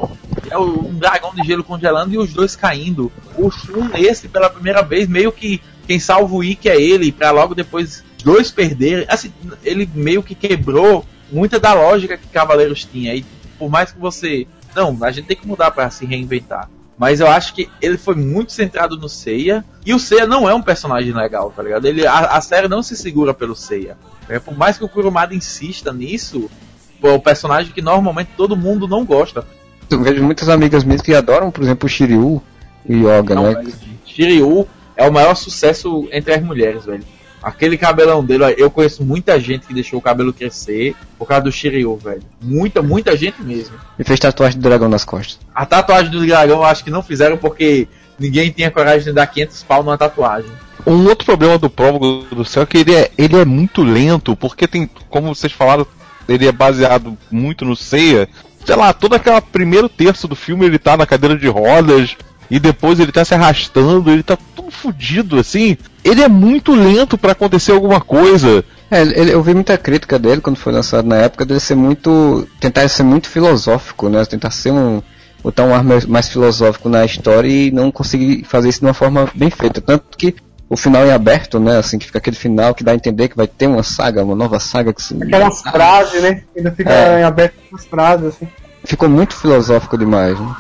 É um dragão de gelo congelando e os dois caindo. O Shun nesse, pela primeira vez, meio que quem salva o Ikki é ele, pra logo depois dois perderem. Assim, ele meio que quebrou muita da lógica que Cavaleiros tinha. E por mais que você. Não, a gente tem que mudar para se reinventar. Mas eu acho que ele foi muito centrado no Seiya. E o Seiya não é um personagem legal, tá ligado? Ele, a, a série não se segura pelo Seiya. É, por mais que o Kurumada insista nisso, é um personagem que normalmente todo mundo não gosta. Eu vejo muitas amigas minhas que adoram, por exemplo, o Shiryu e Yoga, Não, né? Shiryu é o maior sucesso entre as mulheres, velho. Aquele cabelão dele, eu conheço muita gente que deixou o cabelo crescer por causa do Shiryu, velho. Muita, muita gente mesmo. E fez tatuagem do dragão nas costas. A tatuagem do dragão eu acho que não fizeram porque ninguém tinha coragem de dar 500 pau numa tatuagem. Um outro problema do Prólogo do Céu é que ele é, ele é muito lento, porque tem, como vocês falaram, ele é baseado muito no Seiya. Sei lá, todo aquele primeiro terço do filme ele tá na cadeira de rodas, e depois ele tá se arrastando, ele tá todo fudido assim. Ele é muito lento pra acontecer alguma coisa. É, ele- eu vi muita crítica dele quando foi lançado na época dele ser muito. tentar ser muito filosófico, né? Tentar ser um. Botar um ar mais, mais filosófico na história e não conseguir fazer isso de uma forma bem feita. Tanto que o final é aberto, né? Assim, que fica aquele final que dá a entender que vai ter uma saga, uma nova saga que se. Aquelas frases, né? Ainda fica É. em aberto as frases, assim. Ficou muito filosófico demais, né?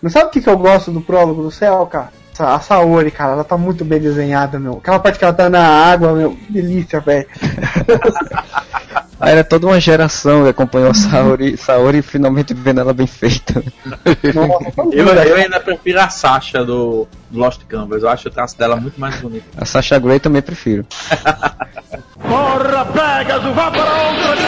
Mas sabe o que, que eu gosto do prólogo do céu, cara? A Saori, cara, ela tá muito bem desenhada, meu. Aquela parte que ela tá na água, meu, que delícia, velho. <laughs> Aí era toda uma geração que acompanhou a Saori, Saori finalmente vendo ela bem feita. <laughs> Eu, eu ainda prefiro a Sasha do, do Lost Canvas. Eu acho o traço dela muito mais bonito. A Sasha Grey também prefiro. <laughs> Porra, Pegasus, vá para outra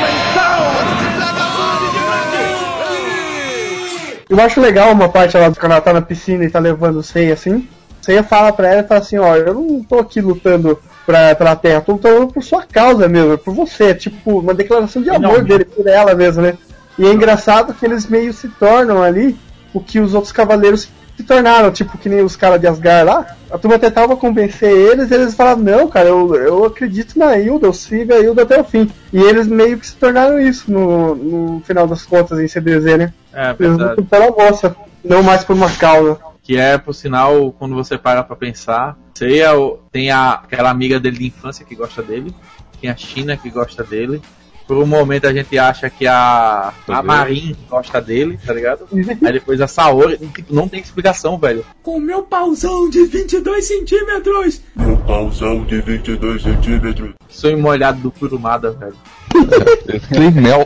Eu acho legal uma parte lá quando ela tá na piscina e tá levando o Seiya assim. Seiya fala pra ela e fala assim, ó, eu não tô aqui lutando pra, pela Terra, tô lutando por sua causa mesmo, é por você. É tipo uma declaração de amor dele por ela mesmo, né? E é engraçado que eles meio se tornam ali o que os outros cavaleiros se tornaram, tipo que nem os caras de Asgard lá. A turma tentava convencer eles e eles falavam, não, cara, eu, eu acredito na Hilda, eu sigo a Hilda até o fim. E eles meio que se tornaram isso no, no final das contas em CDZ, né? É Eles verdade. lutam pela moça, não mais por uma causa. Que é, por sinal, quando você para pra pensar, Seiya o- tem a, aquela amiga dele de infância que gosta dele, tem a China que gosta dele. Por um momento a gente acha que a, a Marin gosta dele, tá ligado? Aí depois a Saori, tipo, não tem explicação, velho. Com meu pauzão de 22 centímetros. Meu pauzão de 22 centímetros. Sonho molhado do Kurumada, velho.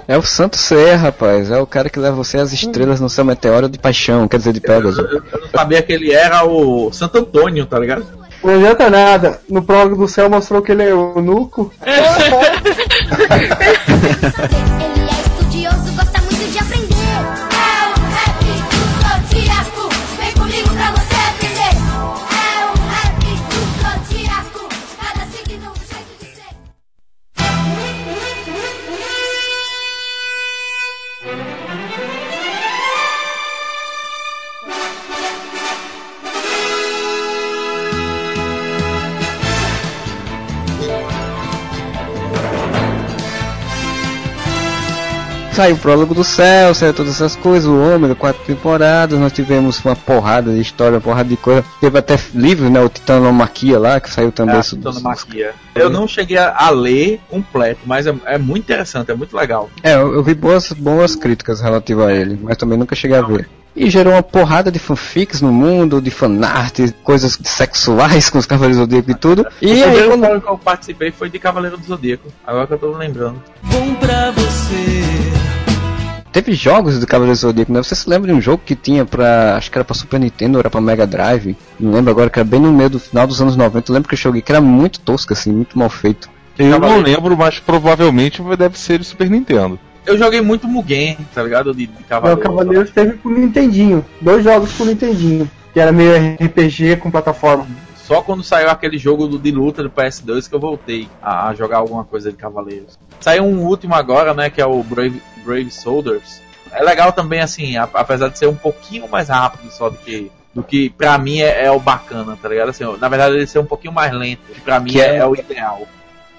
É o Santo Ser, rapaz. É o cara que leva você às estrelas no seu meteoro de paixão, quer dizer, de Pegasus. Eu não sabia que ele era o Santo Antônio, tá ligado? Não adianta nada. No prólogo do céu mostrou que ele é eunuco. <laughs> <laughs> Saiu o prólogo do céu, saiu todas essas coisas, o Ômega, quatro temporadas, nós tivemos uma porrada de história, uma porrada de coisa. Teve até livro, né? O Titanomaquia lá, que saiu também. É, Titanomaquia. Eu não cheguei a, a ler completo, mas é, é muito interessante, é muito legal. É, eu, eu vi boas, boas críticas relativas a ele, mas também nunca cheguei a ver. E gerou uma porrada de fanfics no mundo, de fanart, coisas sexuais com os Cavaleiros do Zodíaco e tudo. o E aí, primeiro quando... que eu participei foi de Cavaleiro do Zodíaco. Agora que eu tô lembrando. Bom pra você. Teve jogos do Cavaleiro do Zodíaco, né? Você se lembra de um jogo que tinha pra. Acho que era pra Super Nintendo, era pra Mega Drive. Não lembro agora, que era bem no meio do final dos anos 90. Eu lembro que eu joguei que era muito tosco, assim, muito mal feito. Eu não lembro, mas provavelmente deve ser de Super Nintendo. Eu joguei muito Mugen, tá ligado? De, de O Cavaleiro. Cavaleiros teve pro Nintendinho. Dois jogos pro Nintendinho. Que era meio RPG com plataforma. Só quando saiu aquele jogo do, de luta do PS2 que eu voltei a, jogar alguma coisa de Cavaleiros. Saiu um último agora, né? Que é o Brave, Brave Soldiers. É legal também, assim, apesar de ser um pouquinho mais rápido só do que. Do que pra mim é, é o bacana, tá ligado? Assim, na verdade ele ser um pouquinho mais lento, que pra mim Que é- é o ideal.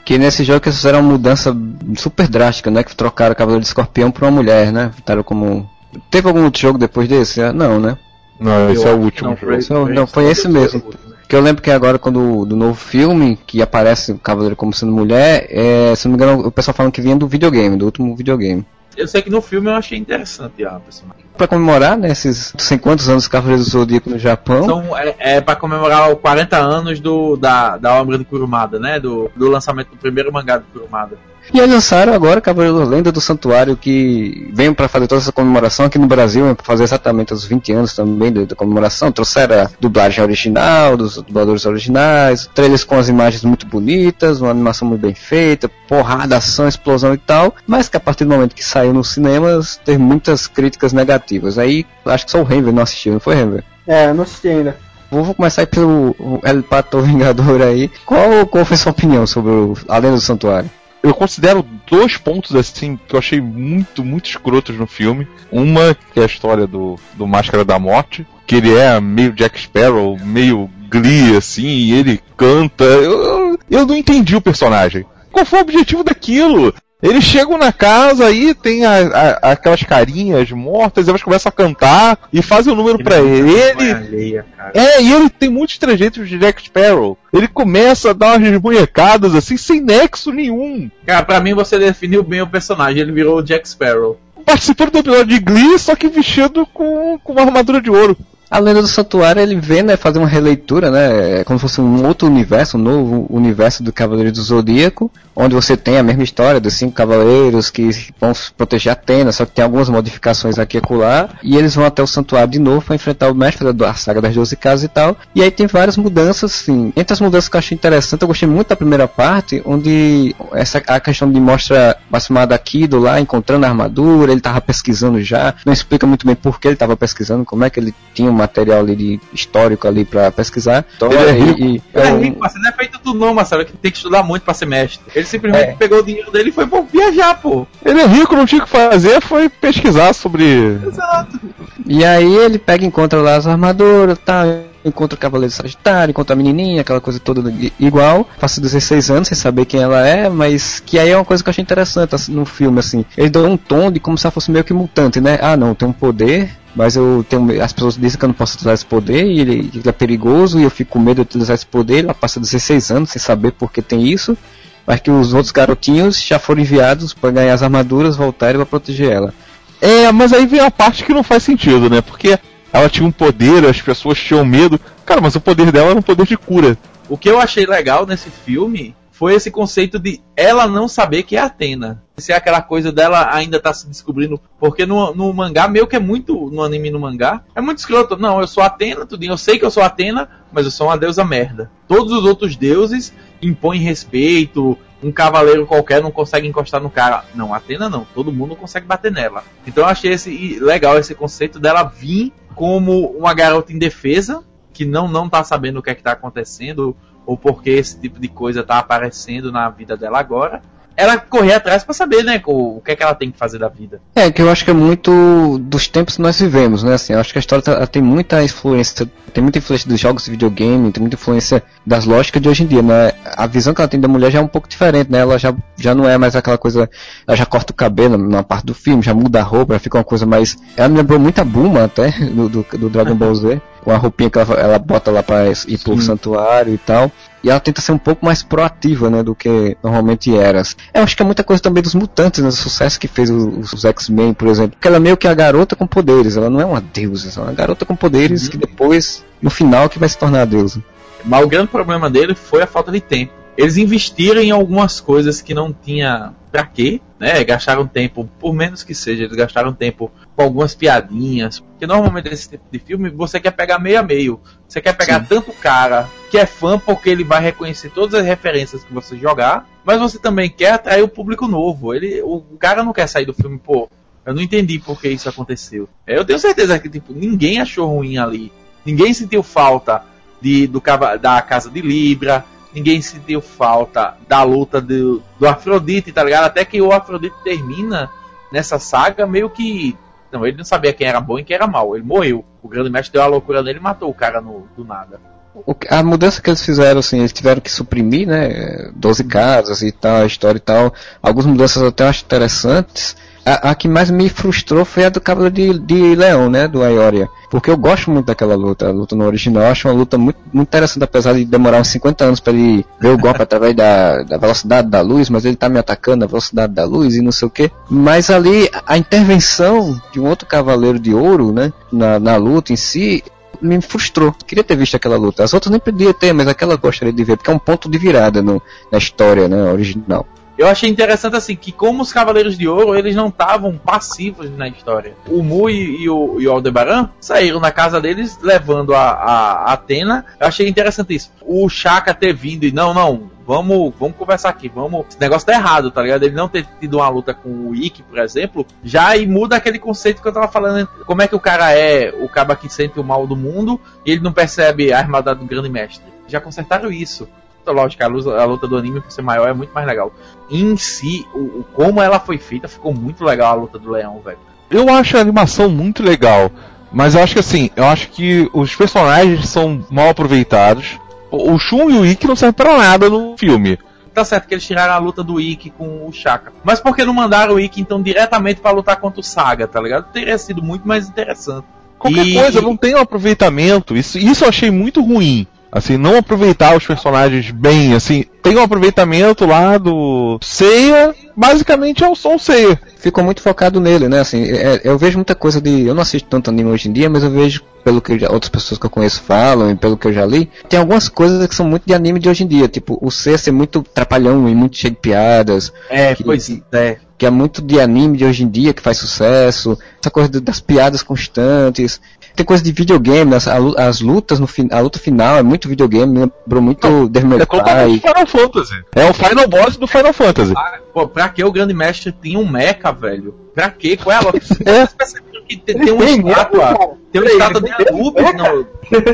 Que nesse jogo que eles fizeram uma mudança super drástica, né? Que trocaram o Cavaleiro de Escorpião por uma mulher, né? Botaram como. Teve algum outro jogo depois desse? Ah, Não, né? Não, esse Eu é o último não, jogo. Esse é não, foi esse mesmo. Que eu lembro que agora, quando do novo filme, que aparece o Cavaleiro como sendo mulher, é, se não me engano, o pessoal falando que vinha do videogame, do último videogame. Eu sei que no filme eu achei interessante a personagem. Pra comemorar, né, esses 50 anos do Cavaleiro do Zodíaco no Japão. Então, é, é pra comemorar os 40 anos do, da, da obra do Kurumada, né? Do, do lançamento do primeiro mangá do Kurumada. E lançaram agora Cavaleiro Lenda do Santuário, que veio para fazer toda essa comemoração aqui no Brasil, para fazer exatamente os 20 anos também da, comemoração. Trouxeram a dublagem original, dos dubladores originais, trailers com as imagens muito bonitas, uma animação muito bem feita, porrada, ação, explosão e tal. Mas que a partir do momento que saiu nos cinemas, teve muitas críticas negativas. Aí acho que só o Renver não assistiu, não foi Renver? É, eu não assisti ainda. Vou vou começar aí pelo El Pato Vingador aí. Qual, qual foi a sua opinião sobre o, a Lenda do Santuário? Eu considero dois pontos assim que eu achei muito, muito escrotos no filme. Uma que é a história do, do Máscara da Morte, que ele é meio Jack Sparrow, meio Glee, assim, e ele canta. Eu, eu não entendi o personagem. Qual foi o objetivo daquilo? Eles chegam na casa aí, tem a- a- aquelas carinhas mortas, elas começam a cantar e fazem o número pra ele. Ele, Alheia, é, e ele tem muitos trejeitos de Jack Sparrow. Ele começa a dar umas munhecadas assim, sem nexo nenhum. Cara, pra mim você definiu bem o personagem, ele virou o Jack Sparrow. Participando do episódio de Glee, só que vestido com, com uma armadura de ouro. A Lenda do Santuário, ele vem, né, fazer uma releitura, né, é como se fosse um outro universo, um novo universo do Cavaleiro do Zodíaco, onde você tem a mesma história dos cinco cavaleiros que vão proteger Atena, só que tem algumas modificações aqui e acolá, e eles vão até o santuário de novo para enfrentar o mestre da saga das 12 casas e tal, e aí tem várias mudanças, sim. Entre as mudanças que eu achei interessante, eu gostei muito da primeira parte, onde essa a questão de mostra a Kido lá, encontrando a armadura, ele tava pesquisando já, não explica muito bem por que ele tava pesquisando, como é que ele tinha um material ali de histórico ali para pesquisar. Então, Ele é rico. e- e- é um- rico, parceiro, não é feito tu não, Marcelo, que tem que estudar muito pra ser mestre. Ele simplesmente pegou o dinheiro dele e foi pô, viajar, pô. Ele é rico, não tinha o que fazer, foi pesquisar sobre. Exato. E aí ele pega e encontra lá as armaduras, tá? Encontra o Cavaleiro Sagitário, encontra a menininha, aquela coisa toda igual. Passa 16 anos sem saber quem ela é, mas que aí é uma coisa que eu achei interessante assim, no filme, assim. Ele deu um tom de como se ela fosse meio que mutante, né? Ah, não, tem um poder, mas eu tenho. As pessoas dizem que eu não posso utilizar esse poder e ele, ele é perigoso e eu fico com medo de utilizar esse poder. Ela passa 16 anos sem saber por que tem isso. Mas que os outros garotinhos já foram enviados para ganhar as armaduras, voltarem para proteger ela. É, mas aí vem a parte que não faz sentido, né? Porque ela tinha um poder, as pessoas tinham medo. Cara, mas o poder dela era um poder de cura. O que eu achei legal nesse filme foi esse conceito de ela não saber que é Atena. Se é aquela coisa dela ainda tá se descobrindo. Porque no, no mangá, meio que é muito. No anime no mangá, é muito escroto. Não, eu sou Atena, tudinho. Eu sei que eu sou Atena, mas eu sou uma deusa merda. Todos os outros deuses impõem respeito. Um cavaleiro qualquer não consegue encostar no cara. Não, Atena não. Todo mundo consegue bater nela. Então eu achei esse legal esse conceito dela vir como uma garota indefesa que não não tá sabendo o que é que tá acontecendo ou porque esse tipo de coisa tá aparecendo na vida dela agora. Ela correr atrás pra saber, né, o, o que é que ela tem que fazer da vida. É, que eu acho que é muito dos tempos que nós vivemos, né? Assim, eu acho que a história tá- tem muita influência, tem muita influência dos jogos de videogame, tem muita influência das lógicas de hoje em dia, né? A visão que ela tem da mulher já é um pouco diferente, né? Ela já, já não é mais aquela coisa, ela já corta o cabelo na parte do filme, já muda a roupa, fica uma coisa mais. Ela me lembrou muito a Buma até, <laughs> do, do, do Dragon Ball Z, com a roupinha que ela, ela bota lá pra ir pro santuário e tal. E ela tenta ser um pouco mais proativa, né, do que normalmente era. Eu acho que é muita coisa também dos mutantes, né, do sucesso que fez os, os X-Men, por exemplo. Porque ela é meio que a garota com poderes, ela não é uma deusa, ela é uma garota com poderes que depois, no final, que vai se tornar a deusa. Mas o grande problema dele foi a falta de tempo. Eles investiram em algumas coisas que não tinha pra quê, né? Gastaram tempo, por menos que seja, eles gastaram tempo com algumas piadinhas. Porque normalmente esse tipo de filme você quer pegar meio a meio. Você quer pegar tanto o cara que é fã porque ele vai reconhecer todas as referências que você jogar, mas você também quer atrair o público novo. Ele, o cara não quer sair do filme, pô, eu não entendi por que isso aconteceu. É, Eu tenho certeza que tipo, ninguém achou ruim ali. Ninguém sentiu falta de, do, da casa de Libra. Ninguém sentiu falta da luta do, do Afrodite, tá ligado? Até que o Afrodite termina nessa saga meio que. Não, ele não sabia quem era bom e quem era mal. Ele morreu. O grande mestre deu a loucura nele e matou o cara no, do nada. O a mudança que eles fizeram, assim, eles tiveram que suprimir, né, 12 casas e tal, a história e tal. Algumas mudanças eu até acho interessantes, A, a que mais me frustrou foi a do Cavaleiro de, de Leão, né? Do Aioria. Porque eu gosto muito daquela luta, a luta no original. Eu acho uma luta muito, muito interessante, apesar de demorar uns 50 anos para ele ver o golpe <laughs> através da, da velocidade da luz, mas ele tá me atacando a velocidade da luz e não sei o que. Mas ali, a intervenção de um outro Cavaleiro de Ouro, né? Na, na luta em si, me frustrou. Queria ter visto aquela luta. As outras nem podia ter, mas aquela gostaria de ver, porque é um ponto de virada no, na história, né? Original. Eu achei interessante assim que como os Cavaleiros de Ouro eles não estavam passivos na história. O Mu e, e o, e o Aldebaran saíram na casa deles levando a, a, Atena. Eu achei interessante isso. O Chaka ter vindo e não, não, vamos, vamos conversar aqui, vamos. Esse negócio tá errado, tá ligado? Ele não ter tido uma luta com o Ikki, por exemplo, já aí muda aquele conceito que eu tava falando. Como é que o cara é o cara que sente o mal do mundo e ele não percebe a armadura do grande mestre? Já consertaram isso lógico, a luta, a luta do anime por ser maior é muito mais legal. Em si, o, o, como ela foi feita, ficou muito legal a luta do leão, velho. Eu acho a animação muito legal, mas eu acho que assim, eu acho que os personagens são mal aproveitados. O Shun e o Ikki não servem pra nada no filme. Tá certo que eles tiraram a luta do Ikki com o Shaka. Mas por que não mandaram o Ikki então diretamente para lutar contra o Saga, tá ligado? Teria sido muito mais interessante. Qualquer E- coisa, não tem um aproveitamento. Isso, isso eu achei muito ruim. Assim, não aproveitar os personagens bem, assim, tem um aproveitamento lá do Seiya, basicamente é o o Seiya. Ficou muito focado nele, né? Assim, é- eu vejo muita coisa de. Eu não assisto tanto anime hoje em dia, mas eu vejo, pelo que já- outras pessoas que eu conheço falam e pelo que eu já li, tem algumas coisas que são muito de anime de hoje em dia. Tipo, o C ser muito trapalhão e muito cheio de piadas. É, que, pois é. Que é muito de anime de hoje em dia que faz sucesso. Essa coisa das piadas constantes. Tem coisa de videogame, as, as lutas no a luta final é muito videogame, me lembrou muito Devil May É Cry. Final Fantasy. É o Final Boss do Final Fantasy. Pô, pra que o grande mestre tinha um mecha, velho? Pra quê? Qual é a <laughs> lógica? É. Vocês perceberam que tem, tem uma Tem estátua. Tem uma estátua de tem Anubis mecha? no.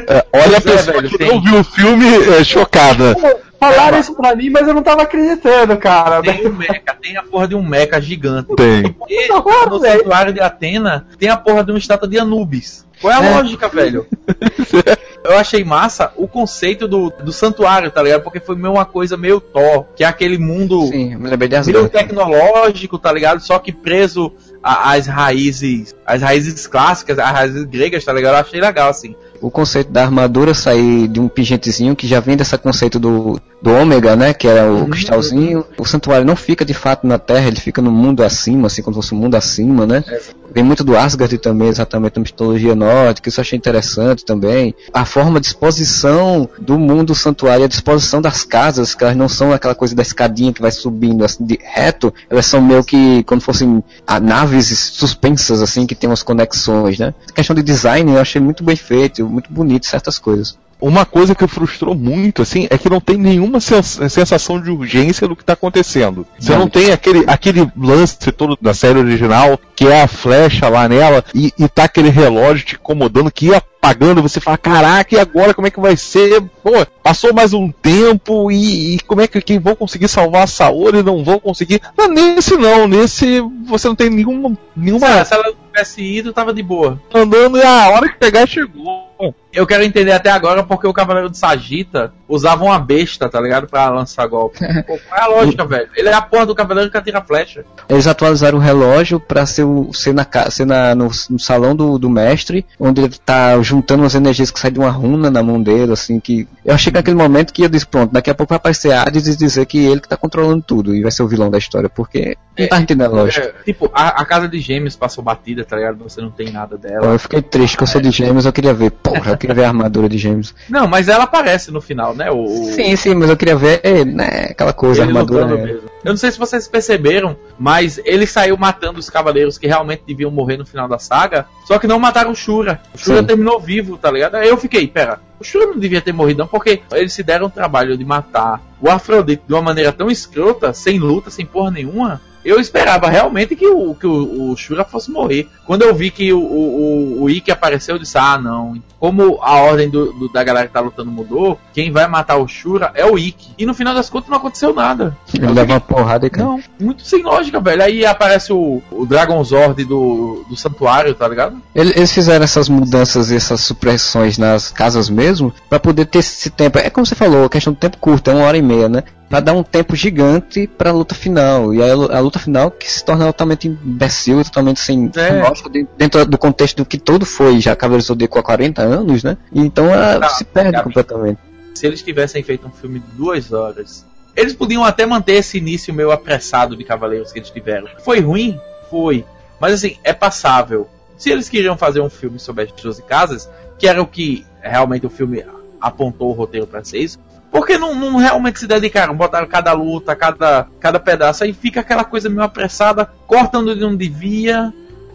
É, olha a Pois é, pessoa velho, que tem. não viu o filme é, chocada. Falaram isso pra mim, mas eu não tava acreditando, cara. Tem um mecha, tem a porra de um mecha gigante. Tem. E no velho. santuário de Atena tem a porra de uma estátua de Anubis. Qual é a lógica, velho? <laughs> Eu achei massa o conceito do, do santuário, tá ligado? Porque foi meio uma coisa meio Thor, que é aquele mundo Sim, me meio tecnológico, tá ligado? Só que preso às raízes, às raízes clássicas, às raízes gregas, tá ligado? Eu achei legal, assim. o conceito da armadura sair de um pingentezinho que já vem desse conceito do, do ômega, né? Que era o cristalzinho. O santuário não fica de fato na Terra, ele fica no mundo acima, assim como se fosse um mundo acima, né? Vem muito do Asgard também, exatamente na mitologia nórdica, isso eu achei interessante também. A forma de exposição do mundo santuário, a disposição das casas, que elas não são aquela coisa da escadinha que vai subindo assim de reto, elas são meio que como fossem ah, naves suspensas, assim, que tem umas conexões, né? A questão de design eu achei muito bem feito, muito bonito certas coisas. Uma coisa que frustrou muito, assim, é que não tem nenhuma sens- sensação de urgência do que tá acontecendo. Você não tem aquele, aquele lance todo da série original, que é a flecha lá nela, e, e tá aquele relógio te incomodando, que ia apagando, você fala, caraca, e agora como é que vai ser? Pô, passou mais um tempo, e, e como é que, que vão conseguir salvar a Saori, não vão conseguir? Não, nesse não, nesse você não tem nenhuma, nenhuma Se ela não tivesse ido, tava de boa. andando, e a hora que pegar chegou. Eu quero entender até agora porque o Cavaleiro de Sagita usava uma besta, tá ligado? Pra lançar golpe. <laughs> Pô, qual é a lógica, velho? Ele é a porra do Cavaleiro que atira flecha. Eles atualizaram o relógio para ser, o- ser, na, ser na- no, no salão do, do mestre, onde ele tá juntando as energias que saem de uma runa na mão dele, assim, que. Eu achei que naquele momento que eu disse, pronto, daqui a pouco vai aparecer Hades e dizer que ele que tá controlando tudo e vai ser o vilão da história, porque não tá entendendo a lógica. É, tipo, a, a casa de gêmeos passou batida, tá ligado? Você não tem nada dela. Eu fiquei triste que eu sou de gêmeos, eu queria ver, porra, queria ver a armadura de gêmeos. Não, mas ela aparece no final, né? O, Sim, sim, mas eu queria ver, né, aquela coisa, a ele armadura. lutando né? mesmo. Eu não sei se vocês perceberam, mas ele saiu matando os cavaleiros que realmente deviam morrer no final da saga, só que não mataram o Shura. O Shura Sim. terminou vivo, tá ligado? Aí eu fiquei, pera, o Shura não devia ter morrido não, porque eles se deram o trabalho de matar o Afrodite de uma maneira tão escrota, sem luta, sem porra nenhuma. Eu esperava realmente que o, que o, o Shura fosse morrer. Quando eu vi que o, o, o, Ikki apareceu, eu disse, ah não. Como a ordem do, do- da galera que tá lutando mudou, quem vai matar o Shura é o Ikki. E no final das contas não aconteceu nada. Ele leva uma porrada e. Não, muito sem lógica, velho. Aí aparece o, o Dragon Zord do, do santuário, tá ligado? Ele- Eles fizeram essas mudanças e essas supressões nas casas mesmo, pra poder ter esse tempo. É como você falou, a questão do tempo curto, é uma hora e meia, né? Para dar um tempo gigante para a luta final. E a, a luta final que se torna totalmente imbecil, totalmente sem É. lógica de- dentro do contexto do que todo foi já Cavaleiro do Zodíaco há 40 anos, né? Então ela Não, se perde Gabi. completamente. Se eles tivessem feito um filme de duas horas, eles podiam até manter esse início meio apressado de Cavaleiros que eles tiveram. Foi ruim? Foi. Mas assim, é passável. Se eles queriam fazer um filme sobre as 12 casas, que era o que realmente o filme apontou o roteiro pra ser isso, por que não, não realmente se dedicaram? Botaram cada luta, cada, cada pedaço, aí fica aquela coisa meio apressada, cortando de onde devia.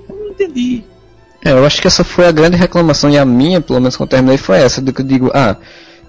Eu não entendi. É, eu acho que essa foi a grande reclamação, e a minha, pelo menos quando eu terminei, foi essa, do que eu digo, ah,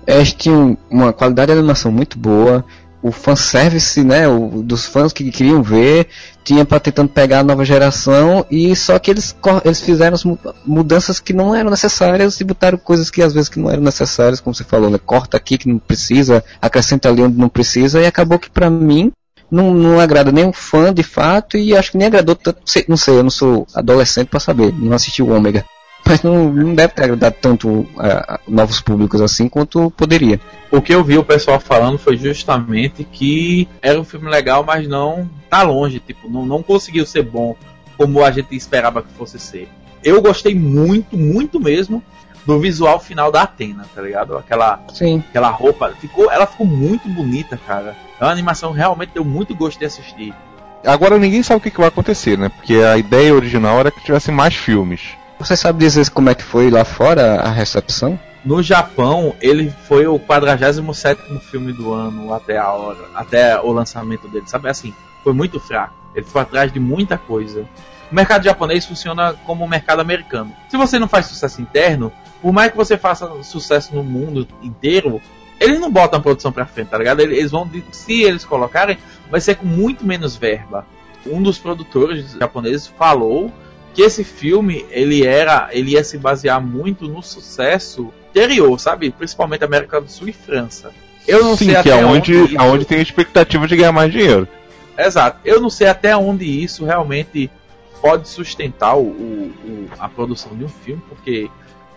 eles tinham uma qualidade de animação muito boa, o fanservice, né, o, dos fãs que queriam ver, tinha para tentando pegar a nova geração, e só que eles, eles fizeram as mu- mudanças que não eram necessárias e botaram coisas que às vezes que não eram necessárias, como você falou, né, corta aqui que não precisa, acrescenta ali onde não precisa, e acabou que pra mim, não, não agrada nem um fã de fato e acho que nem agradou tanto. Não sei, eu não sou adolescente pra saber, não assisti o Ômega. Mas não, não deve ter agradado tanto a, a novos públicos assim quanto poderia. O que eu vi o pessoal falando foi justamente que era um filme legal, mas não tá longe, tipo, não, não conseguiu ser bom como a gente esperava que fosse ser. Eu gostei muito, muito mesmo do visual final da Atena, tá ligado? Aquela, Sim. aquela roupa, ficou, ela ficou muito bonita, cara. É uma animação que realmente deu muito gosto de assistir. Agora ninguém sabe o que, que vai acontecer, né? Porque a ideia original era que tivessem mais filmes. Você sabe dizer como é que foi lá fora a recepção? No Japão, ele foi o 47 filme do ano até a hora, até o lançamento dele. Sabe assim, foi muito fraco. Ele foi atrás de muita coisa. O mercado japonês funciona como o mercado americano. Se você não faz sucesso interno, por mais que você faça sucesso no mundo inteiro, eles não botam a produção pra frente, tá ligado? Eles vão, se eles colocarem, vai ser com muito menos verba. Um dos produtores japoneses falou que esse filme ele era, ele ia se basear muito no sucesso anterior, sabe? Principalmente América do Sul e França. Eu não Sim, sei que até é onde, onde isso- aonde tem expectativa de ganhar mais dinheiro. Exato. Eu não sei até onde isso realmente pode sustentar o, o- o- a produção de um filme, porque,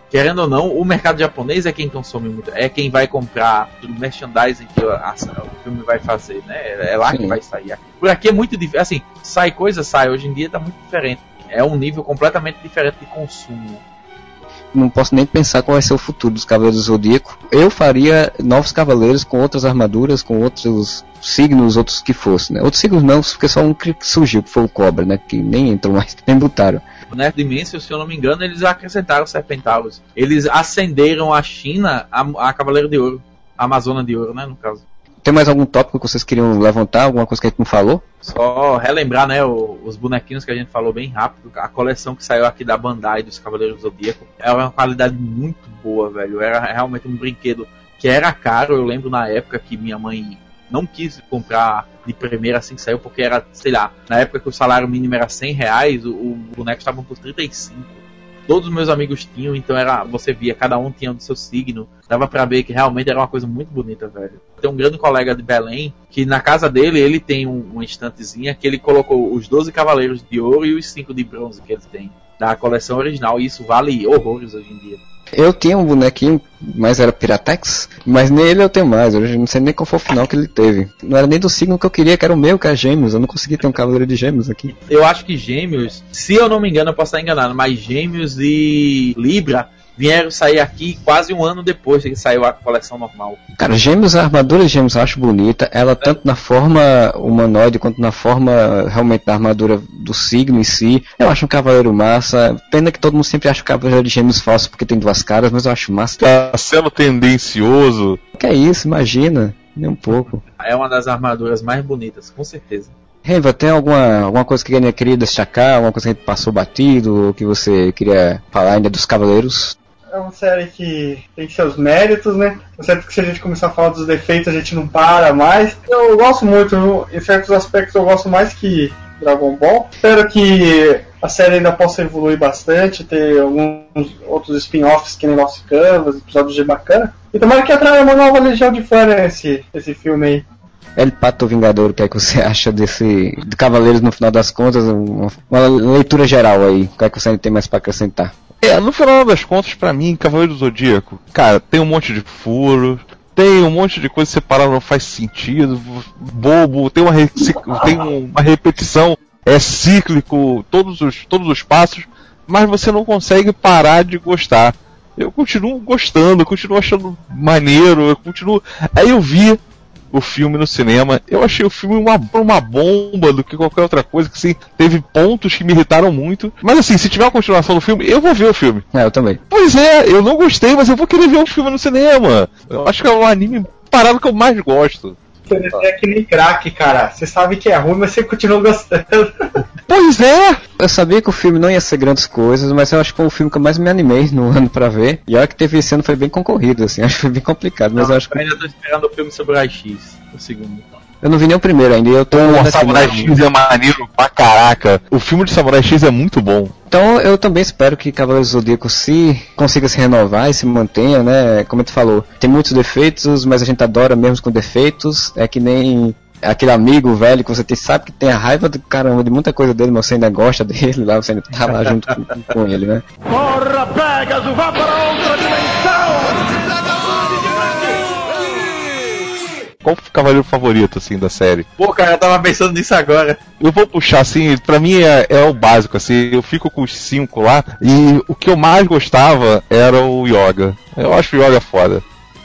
querendo ou não, o mercado japonês é quem consome muito, é quem vai comprar o merchandising que a- a- o filme vai fazer, né? É lá que Sim. vai sair. Por aqui é muito difícil. Assim, sai coisa, sai. Hoje em dia tá muito diferente. É um nível completamente diferente de consumo. Não posso nem pensar qual vai ser o futuro dos Cavaleiros do Zodíaco. Eu faria novos cavaleiros com outras armaduras, com outros signos, outros que fossem, né? Outros signos não, porque só um que surgiu, que foi o Cobra, né? Que nem entrou mais, <laughs> nem botaram. né, Dimensio, se eu não me engano, eles acrescentaram Serpentauros. Eles acenderam a China a, a Cavaleiro de Ouro. A Amazona de Ouro, né, no caso. Tem mais algum tópico que vocês queriam levantar? Alguma coisa que a gente não falou? Só relembrar, né, os bonequinhos que a gente falou bem rápido. A coleção que saiu aqui da Bandai dos Cavaleiros do Zodíaco era uma qualidade muito boa, velho. Era realmente um brinquedo que era caro. Eu lembro na época que minha mãe não quis comprar de primeira assim que saiu, porque era, sei lá, na época que o salário mínimo era 100 reais, o, o boneco estava por 35. Todos os meus amigos tinham, então era, você via, cada um tinha o seu signo. Dava pra ver que realmente era uma coisa muito bonita, velho. Tem um grande colega de Belém que na casa dele ele tem um, uma estantezinha que ele colocou os 12 cavaleiros de ouro e os 5 de bronze que ele tem da coleção original. E isso vale horrores hoje em dia. Eu tinha um bonequinho, mas era Piratex, mas nele eu tenho mais, eu não sei nem qual foi o final que ele teve. Não era nem do signo que eu queria, que era o meu, que era gêmeos, eu não consegui ter um cavaleiro de gêmeos aqui. Eu acho que Gêmeos, se eu não me engano, eu posso estar enganado, mas Gêmeos e Libra vieram sair aqui quase um ano depois que saiu a coleção normal. Cara, gêmeos, a armadura de gêmeos eu acho bonita, ela tanto na forma humanoide quanto na forma realmente da armadura do signo em si. Eu acho um cavaleiro massa, pena que todo mundo sempre acha o cavaleiro de gêmeos falso porque tem duas caras, mas eu acho massa. Tá sendo tendencioso. Que é isso, imagina, nem um pouco. É uma das armaduras mais bonitas, com certeza. Reiva, tem alguma, alguma coisa que queria destacar, alguma coisa que a gente passou batido, ou que você queria falar ainda dos cavaleiros? É uma série que tem seus méritos, né? É certo que se a gente começar a falar dos defeitos, a gente não para mais. Eu gosto muito, em certos aspectos eu gosto mais que Dragon Ball. Espero que a série ainda possa evoluir bastante, ter alguns outros spin-offs que nem Lost Canvas, episódios de bacana. E tomara que atraia uma nova legião de fã né, esse, filme aí. El Pato Vingador, o que é que você <laughs> acha desse de Cavaleiros no final das contas? Uma, leitura geral aí, o que é que você tem mais pra acrescentar? É, no final das contas, pra mim, Cavaleiro do Zodíaco, cara, tem um monte de furo, tem um monte de coisa separada, não faz sentido, bobo, tem uma, tem uma repetição, é cíclico, todos os, todos os passos, mas você não consegue parar de gostar. Eu continuo gostando, eu continuo achando maneiro, eu continuo. Aí eu vi o filme no cinema. Eu achei o filme uma, uma bomba do que qualquer outra coisa, que assim, teve pontos que me irritaram muito. Mas assim, se tiver uma continuação do filme, eu vou ver o filme. É, eu também. Pois é, eu não gostei, mas eu vou querer ver o filme no cinema. Eu acho que é um anime parado que eu mais gosto. Você é que nem crack, cara. Você sabe que é ruim, mas você continua gostando. Pois é! Eu sabia que o filme não ia ser grandes coisas, mas eu acho que foi o filme que eu mais me animei no <laughs> ano pra ver. E olha que teve esse ano foi bem concorrido, assim, <laughs> acho que foi bem complicado, mas Não, eu acho que. eu ainda tô esperando o filme Samurai X, o segundo. Eu não vi nem o primeiro ainda, eu tô. Pô, nessa Samurai. X é maneiro pra caraca. O filme de Samurai X é muito bom. Então eu também espero que Cavaleiro do Zodíaco se consiga se renovar e se mantenha, né? Como tu falou, tem muitos defeitos, mas a gente adora mesmo com defeitos. É que nem aquele amigo velho que você tem, sabe que tem a raiva do caramba de muita coisa dele, mas você ainda gosta <laughs> dele lá, você ainda tá lá junto com, com ele, né? Corra, Pegasus, vá para outra dimensão! Qual o cavaleiro favorito, assim, da série? Pô, cara, eu tava pensando nisso agora. Eu vou puxar assim, pra mim é, é o básico, assim, eu fico com os cinco lá, e o que eu mais gostava era o Yoga. Eu acho o Yoga foda.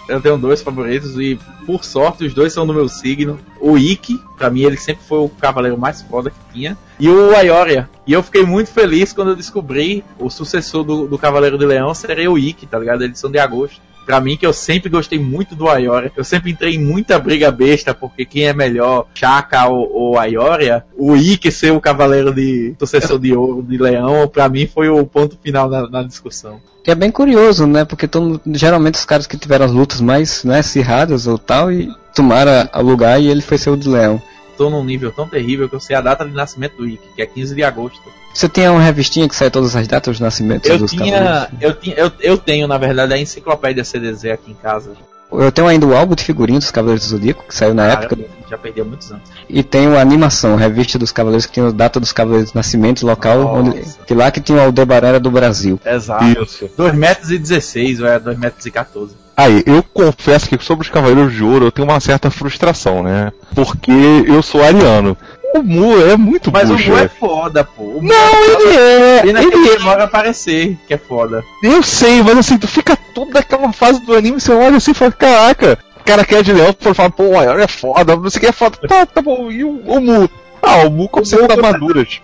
Eu tenho dois favoritos e, por sorte, os dois são do meu signo. O Ikki, pra mim, ele sempre foi o cavaleiro mais foda que tinha. E o Ayoria. E eu fiquei muito feliz quando eu descobri o sucessor do, do Cavaleiro de Leão seria o Ikki, tá ligado? A edição de agosto. Pra mim, que eu sempre gostei muito do Ayoria. Eu sempre entrei em muita briga besta, porque quem é melhor, Chaka ou, ou Ayoria, o Ikki ser o cavaleiro de sucessor de ouro de leão, pra mim foi o ponto final na, na discussão. E é bem curioso, né? Porque geralmente os caras que tiveram as lutas mais né, acirradas ou tal, e tomaram lugar e ele foi ser o de leão. Tô num nível tão terrível que eu sei a data de nascimento do Ikki, que é 15 de agosto. Você tem uma revistinha que sai todas as datas dos nascimentos Eu dos tinha, cavaleiros? eu, tinha eu, eu tenho, na verdade, a enciclopédia CDZ aqui em casa. Eu tenho ainda o álbum de figurinhas dos Cavaleiros do Zodíaco, que saiu na Cara, época. Já perdeu muitos anos. E tem a animação, a revista dos Cavaleiros, que tem a data dos Cavaleiros de Nascimento, local, onde, que lá que tinha o Aldebaran era do Brasil. Exato. Isso. 2 metros e 16, ou é 2 metros e 14. Aí, eu confesso que sobre os Cavaleiros de Ouro eu tenho uma certa frustração, né? Porque eu sou ariano. O Mu é muito Mas bucha. o Mu é foda, pô. O Não, ele é! Ele Ele é! demora a aparecer, que é foda. Eu sei, mas assim, tu fica toda aquela fase do anime, você olha assim e fala, caraca, o cara que é de leão, for falar, pô, o Ayori é foda, não sei o que é foda, tá, tá bom, e o, o Mu? Ah, o Mu <laughs> conserta armaduras.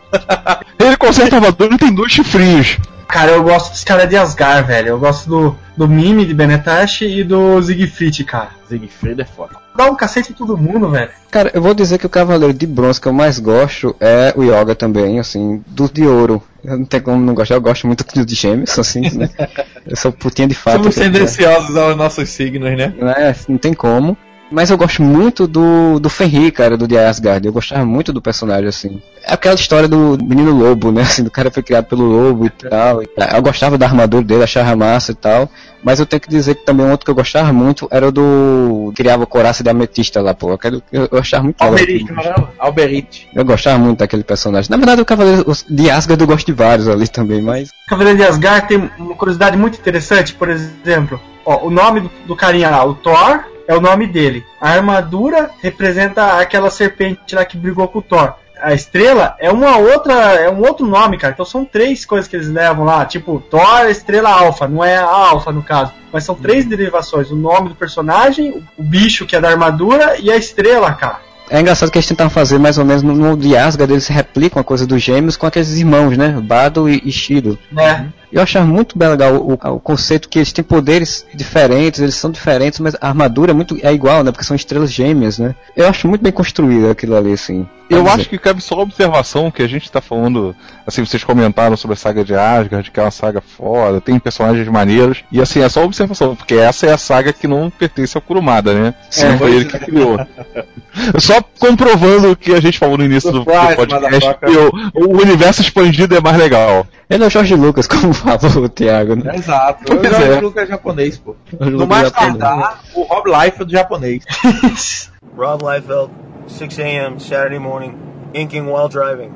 Ele conserta armaduras e tem dois chifrinhos. Cara, eu gosto dos caras de Asgard, velho. Eu gosto do, do Mime de Benetashi e do Siegfried, cara. Siegfried é foda. Dá um cacete em todo mundo, velho. Cara, eu vou dizer que o Cavaleiro de Bronze que eu mais gosto é o Yoga também, assim, dos de ouro. Eu não tenho como não gostar, eu gosto muito dos de gêmeos, assim, né? <laughs> Eu sou putinha de fato. Somos tendenciosos aos nossos signos, né? É, não tem como. Mas eu gosto muito do, do Fenrir, cara, do The Asgard. Eu gostava muito do personagem, assim. É aquela história do menino lobo, né? <laughs> Assim, do cara foi criado pelo lobo e tal. Eu gostava da armadura dele, achava massa e tal. Mas eu tenho que dizer que também um outro que eu gostava muito era o do. Criava coraça de ametista lá, pô. Eu, eu achava muito Alberite, caramba. Alberite. Eu gostava muito daquele personagem. Na verdade, o Cavaleiro de Asgard eu gosto de vários ali também, mas. Cavaleiro de Asgard tem uma curiosidade muito interessante, por exemplo, ó, o nome do, do carinha lá, o Thor, é o nome dele. A armadura representa aquela serpente lá que brigou com o Thor. A estrela é uma outra, é um outro nome, cara. Então são três coisas que eles levam lá, tipo Thor, estrela alfa, não é a alfa no caso, mas são três derivações: o nome do personagem, o, bicho que é da armadura e a estrela, cara. É engraçado que eles tentaram fazer mais ou menos no, no Asgard, eles replicam a coisa dos gêmeos com aqueles irmãos, né? Bado e, e Shiro. Né? Eu achava muito bem legal o, o conceito que eles têm poderes diferentes, eles são diferentes, mas a armadura é, muito, é igual, né? Porque são estrelas gêmeas, né? Eu acho muito bem construído aquilo ali, assim. Eu acho que cabe só a observação que a gente tá falando, assim, vocês comentaram sobre a saga de Asgard, que é uma saga foda, tem personagens maneiros, e assim, é só observação, porque essa é a saga que não pertence ao Kurumada, né? Sim, Não foi ele que criou. <laughs> Só comprovando o que a gente falou no início do, do podcast, que o, o universo expandido é mais legal. Ele é o Jorge Lucas, <laughs> como falou o Thiago, né? Exato. Pois o Jorge é. Lucas é japonês, pô. No mais é japonês. tardar, o Rob Life é do japonês. <laughs> Rob Liefeld, 6 a.m. Saturday morning, inking while driving.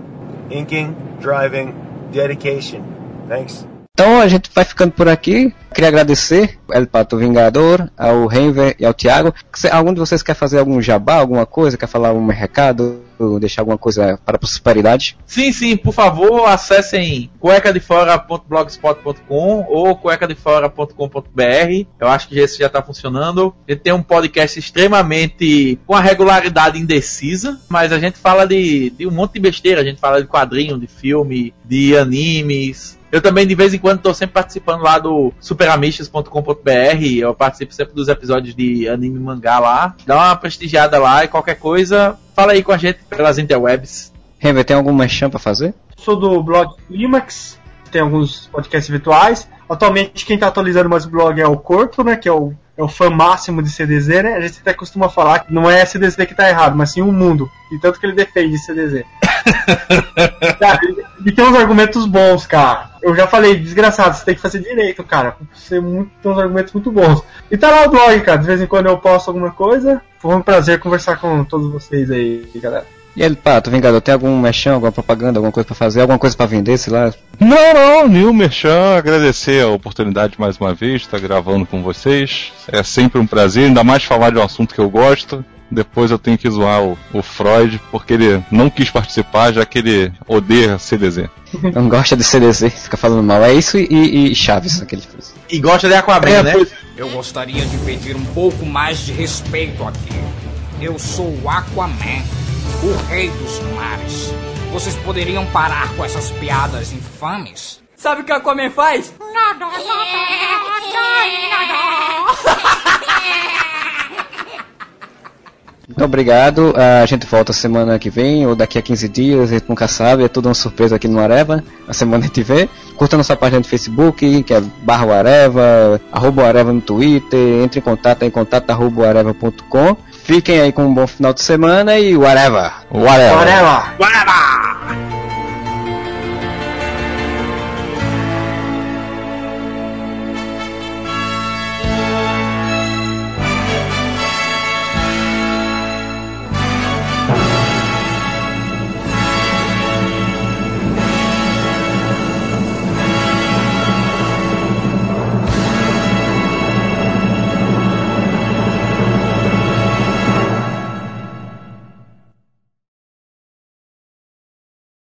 Inking, driving, dedication. Thanks. Então a gente vai ficando por aqui. Queria agradecer El Pato Vingador, ao Renver e ao Thiago. Se algum de vocês quer fazer algum jabá, alguma coisa, quer falar um recado, deixar alguma coisa para prosperidade? Sim, sim, por favor, acessem cuecadefora.blogspot.com ou cuecadefora.com.br. Eu acho que esse já está funcionando. Ele tem um podcast extremamente com a regularidade indecisa, mas a gente fala de, de um monte de besteira. A gente fala de quadrinho, de filme, de animes. Eu também, de vez em quando, estou sempre participando lá do superamistas.com.br. Eu participo sempre dos episódios de anime e mangá lá. Dá uma prestigiada lá e qualquer coisa, fala aí com a gente pelas interwebs. Renver, tem algum merchan para fazer? Sou do blog Climax, tem alguns podcasts virtuais. Atualmente quem está atualizando mais o blog é o Corpo, né? Que é o, é o fã máximo de CDZ, né? A gente até costuma falar que não é CDZ que tá errado, mas sim o mundo. E tanto que ele defende CDZ. <laughs> cara, ele, tem uns argumentos bons, cara. Eu já falei, desgraçado, você tem que fazer direito, cara. Você muito, tem uns argumentos muito bons. E tá lá o blog, cara. De vez em quando eu posto alguma coisa. Foi um prazer conversar com todos vocês aí, galera. E ele, Pato, Vingador, tem algum merchan, alguma propaganda, alguma coisa para fazer, alguma coisa para vender, sei lá? Não, não, Nil Merchan, agradecer a oportunidade mais uma vez, estar gravando com vocês. É sempre um prazer, ainda mais falar de um assunto que eu gosto. Depois eu tenho que zoar o, o Freud, porque ele não quis participar, já que ele odeia CDZ. <laughs> Não gosta de CDZ, fica falando mal. É isso e, e Chaves, aquele fez. E gosta de Aquaman, É, né? pois- Eu gostaria de pedir um pouco mais de respeito aqui. Eu sou o Aquaman, o rei dos mares. Vocês poderiam parar com essas piadas infames? Sabe o que a Aquaman faz? <laughs> <laughs> Muito obrigado. A gente volta semana que vem ou daqui a 15 dias, a gente nunca sabe, é tudo uma surpresa aqui no Areva. A semana a gente vê. Curta nossa página do Facebook, que é barra Areva, arroba Areva no Twitter, entre em contato em contato arroba areva.com. Fiquem aí com um bom final de semana e! Whatever. Bora lá! Bora!